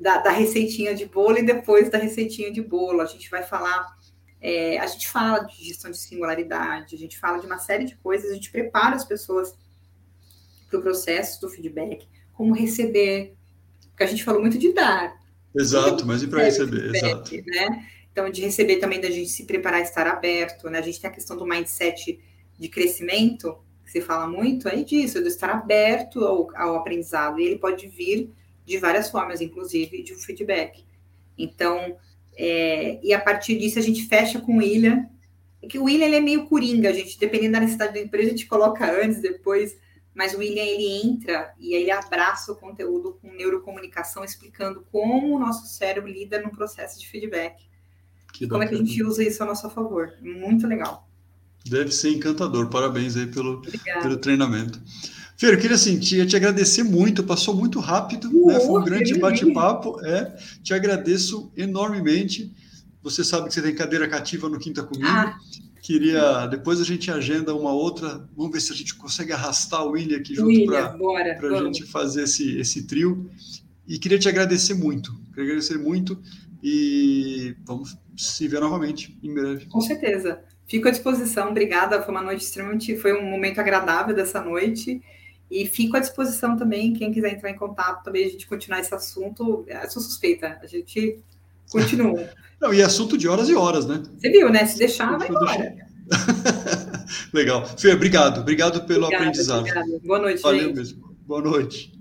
[SPEAKER 2] da, da, receitinha de bolo e depois da receitinha de bolo. A gente vai falar, é, a gente fala de gestão de singularidade, a gente fala de uma série de coisas, a gente prepara as pessoas para o processo do feedback, como receber, porque a gente falou muito de dar.
[SPEAKER 1] Exato, mas e para receber, feedback, exato.
[SPEAKER 2] Né? Então, de receber também, da gente se preparar, estar aberto, né? A gente tem a questão do mindset de crescimento, que se fala muito, é disso, de estar aberto ao, ao aprendizado, e ele pode vir de várias formas, inclusive de um feedback. Então, é, e a partir disso a gente fecha com o William. É que o William ele é meio coringa, a gente, dependendo da necessidade da empresa, a gente coloca antes, depois, mas o William ele entra e ele abraça o conteúdo com neurocomunicação, explicando como o nosso cérebro lida no processo de feedback. Que como é que a gente usa isso a nosso favor. Muito legal.
[SPEAKER 1] Deve ser encantador. Parabéns aí pelo, pelo treinamento. Fer, eu queria assim, te, te agradecer muito, passou muito rápido, uh, né? Foi um grande bate-papo. É, te agradeço enormemente. Você sabe que você tem cadeira cativa no Quinta Comigo. Ah. Queria, depois a gente agenda uma outra, vamos ver se a gente consegue arrastar o William aqui junto para a gente fazer esse, esse trio. E queria te agradecer muito, queria agradecer muito e vamos se ver novamente em breve.
[SPEAKER 2] Com certeza. Fico à disposição, obrigada. Foi uma noite extremamente, foi um momento agradável dessa noite. E fico à disposição também, quem quiser entrar em contato também, a gente continuar esse assunto. Eu sou suspeita, a gente continua.
[SPEAKER 1] Não, e assunto de horas e horas, né?
[SPEAKER 2] Você viu, né? Se deixar, vai embora.
[SPEAKER 1] Legal. Fê, obrigado. Obrigado pelo obrigada, aprendizado.
[SPEAKER 2] Obrigada. Boa noite,
[SPEAKER 1] Valeu
[SPEAKER 2] gente.
[SPEAKER 1] mesmo. Boa noite.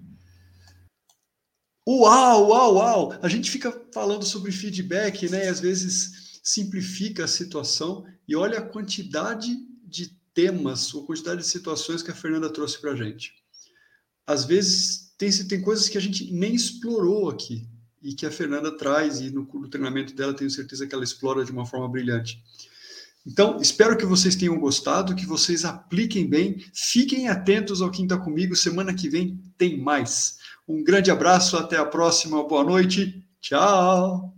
[SPEAKER 1] Uau, uau, uau! A gente fica falando sobre feedback, né? E às vezes simplifica a situação e olha a quantidade de temas ou quantidade de situações que a Fernanda trouxe para a gente. Às vezes, tem, tem coisas que a gente nem explorou aqui e que a Fernanda traz, e no, no treinamento dela tenho certeza que ela explora de uma forma brilhante. Então, espero que vocês tenham gostado, que vocês apliquem bem, fiquem atentos ao Quinta Comigo, semana que vem tem mais. Um grande abraço, até a próxima, boa noite, tchau!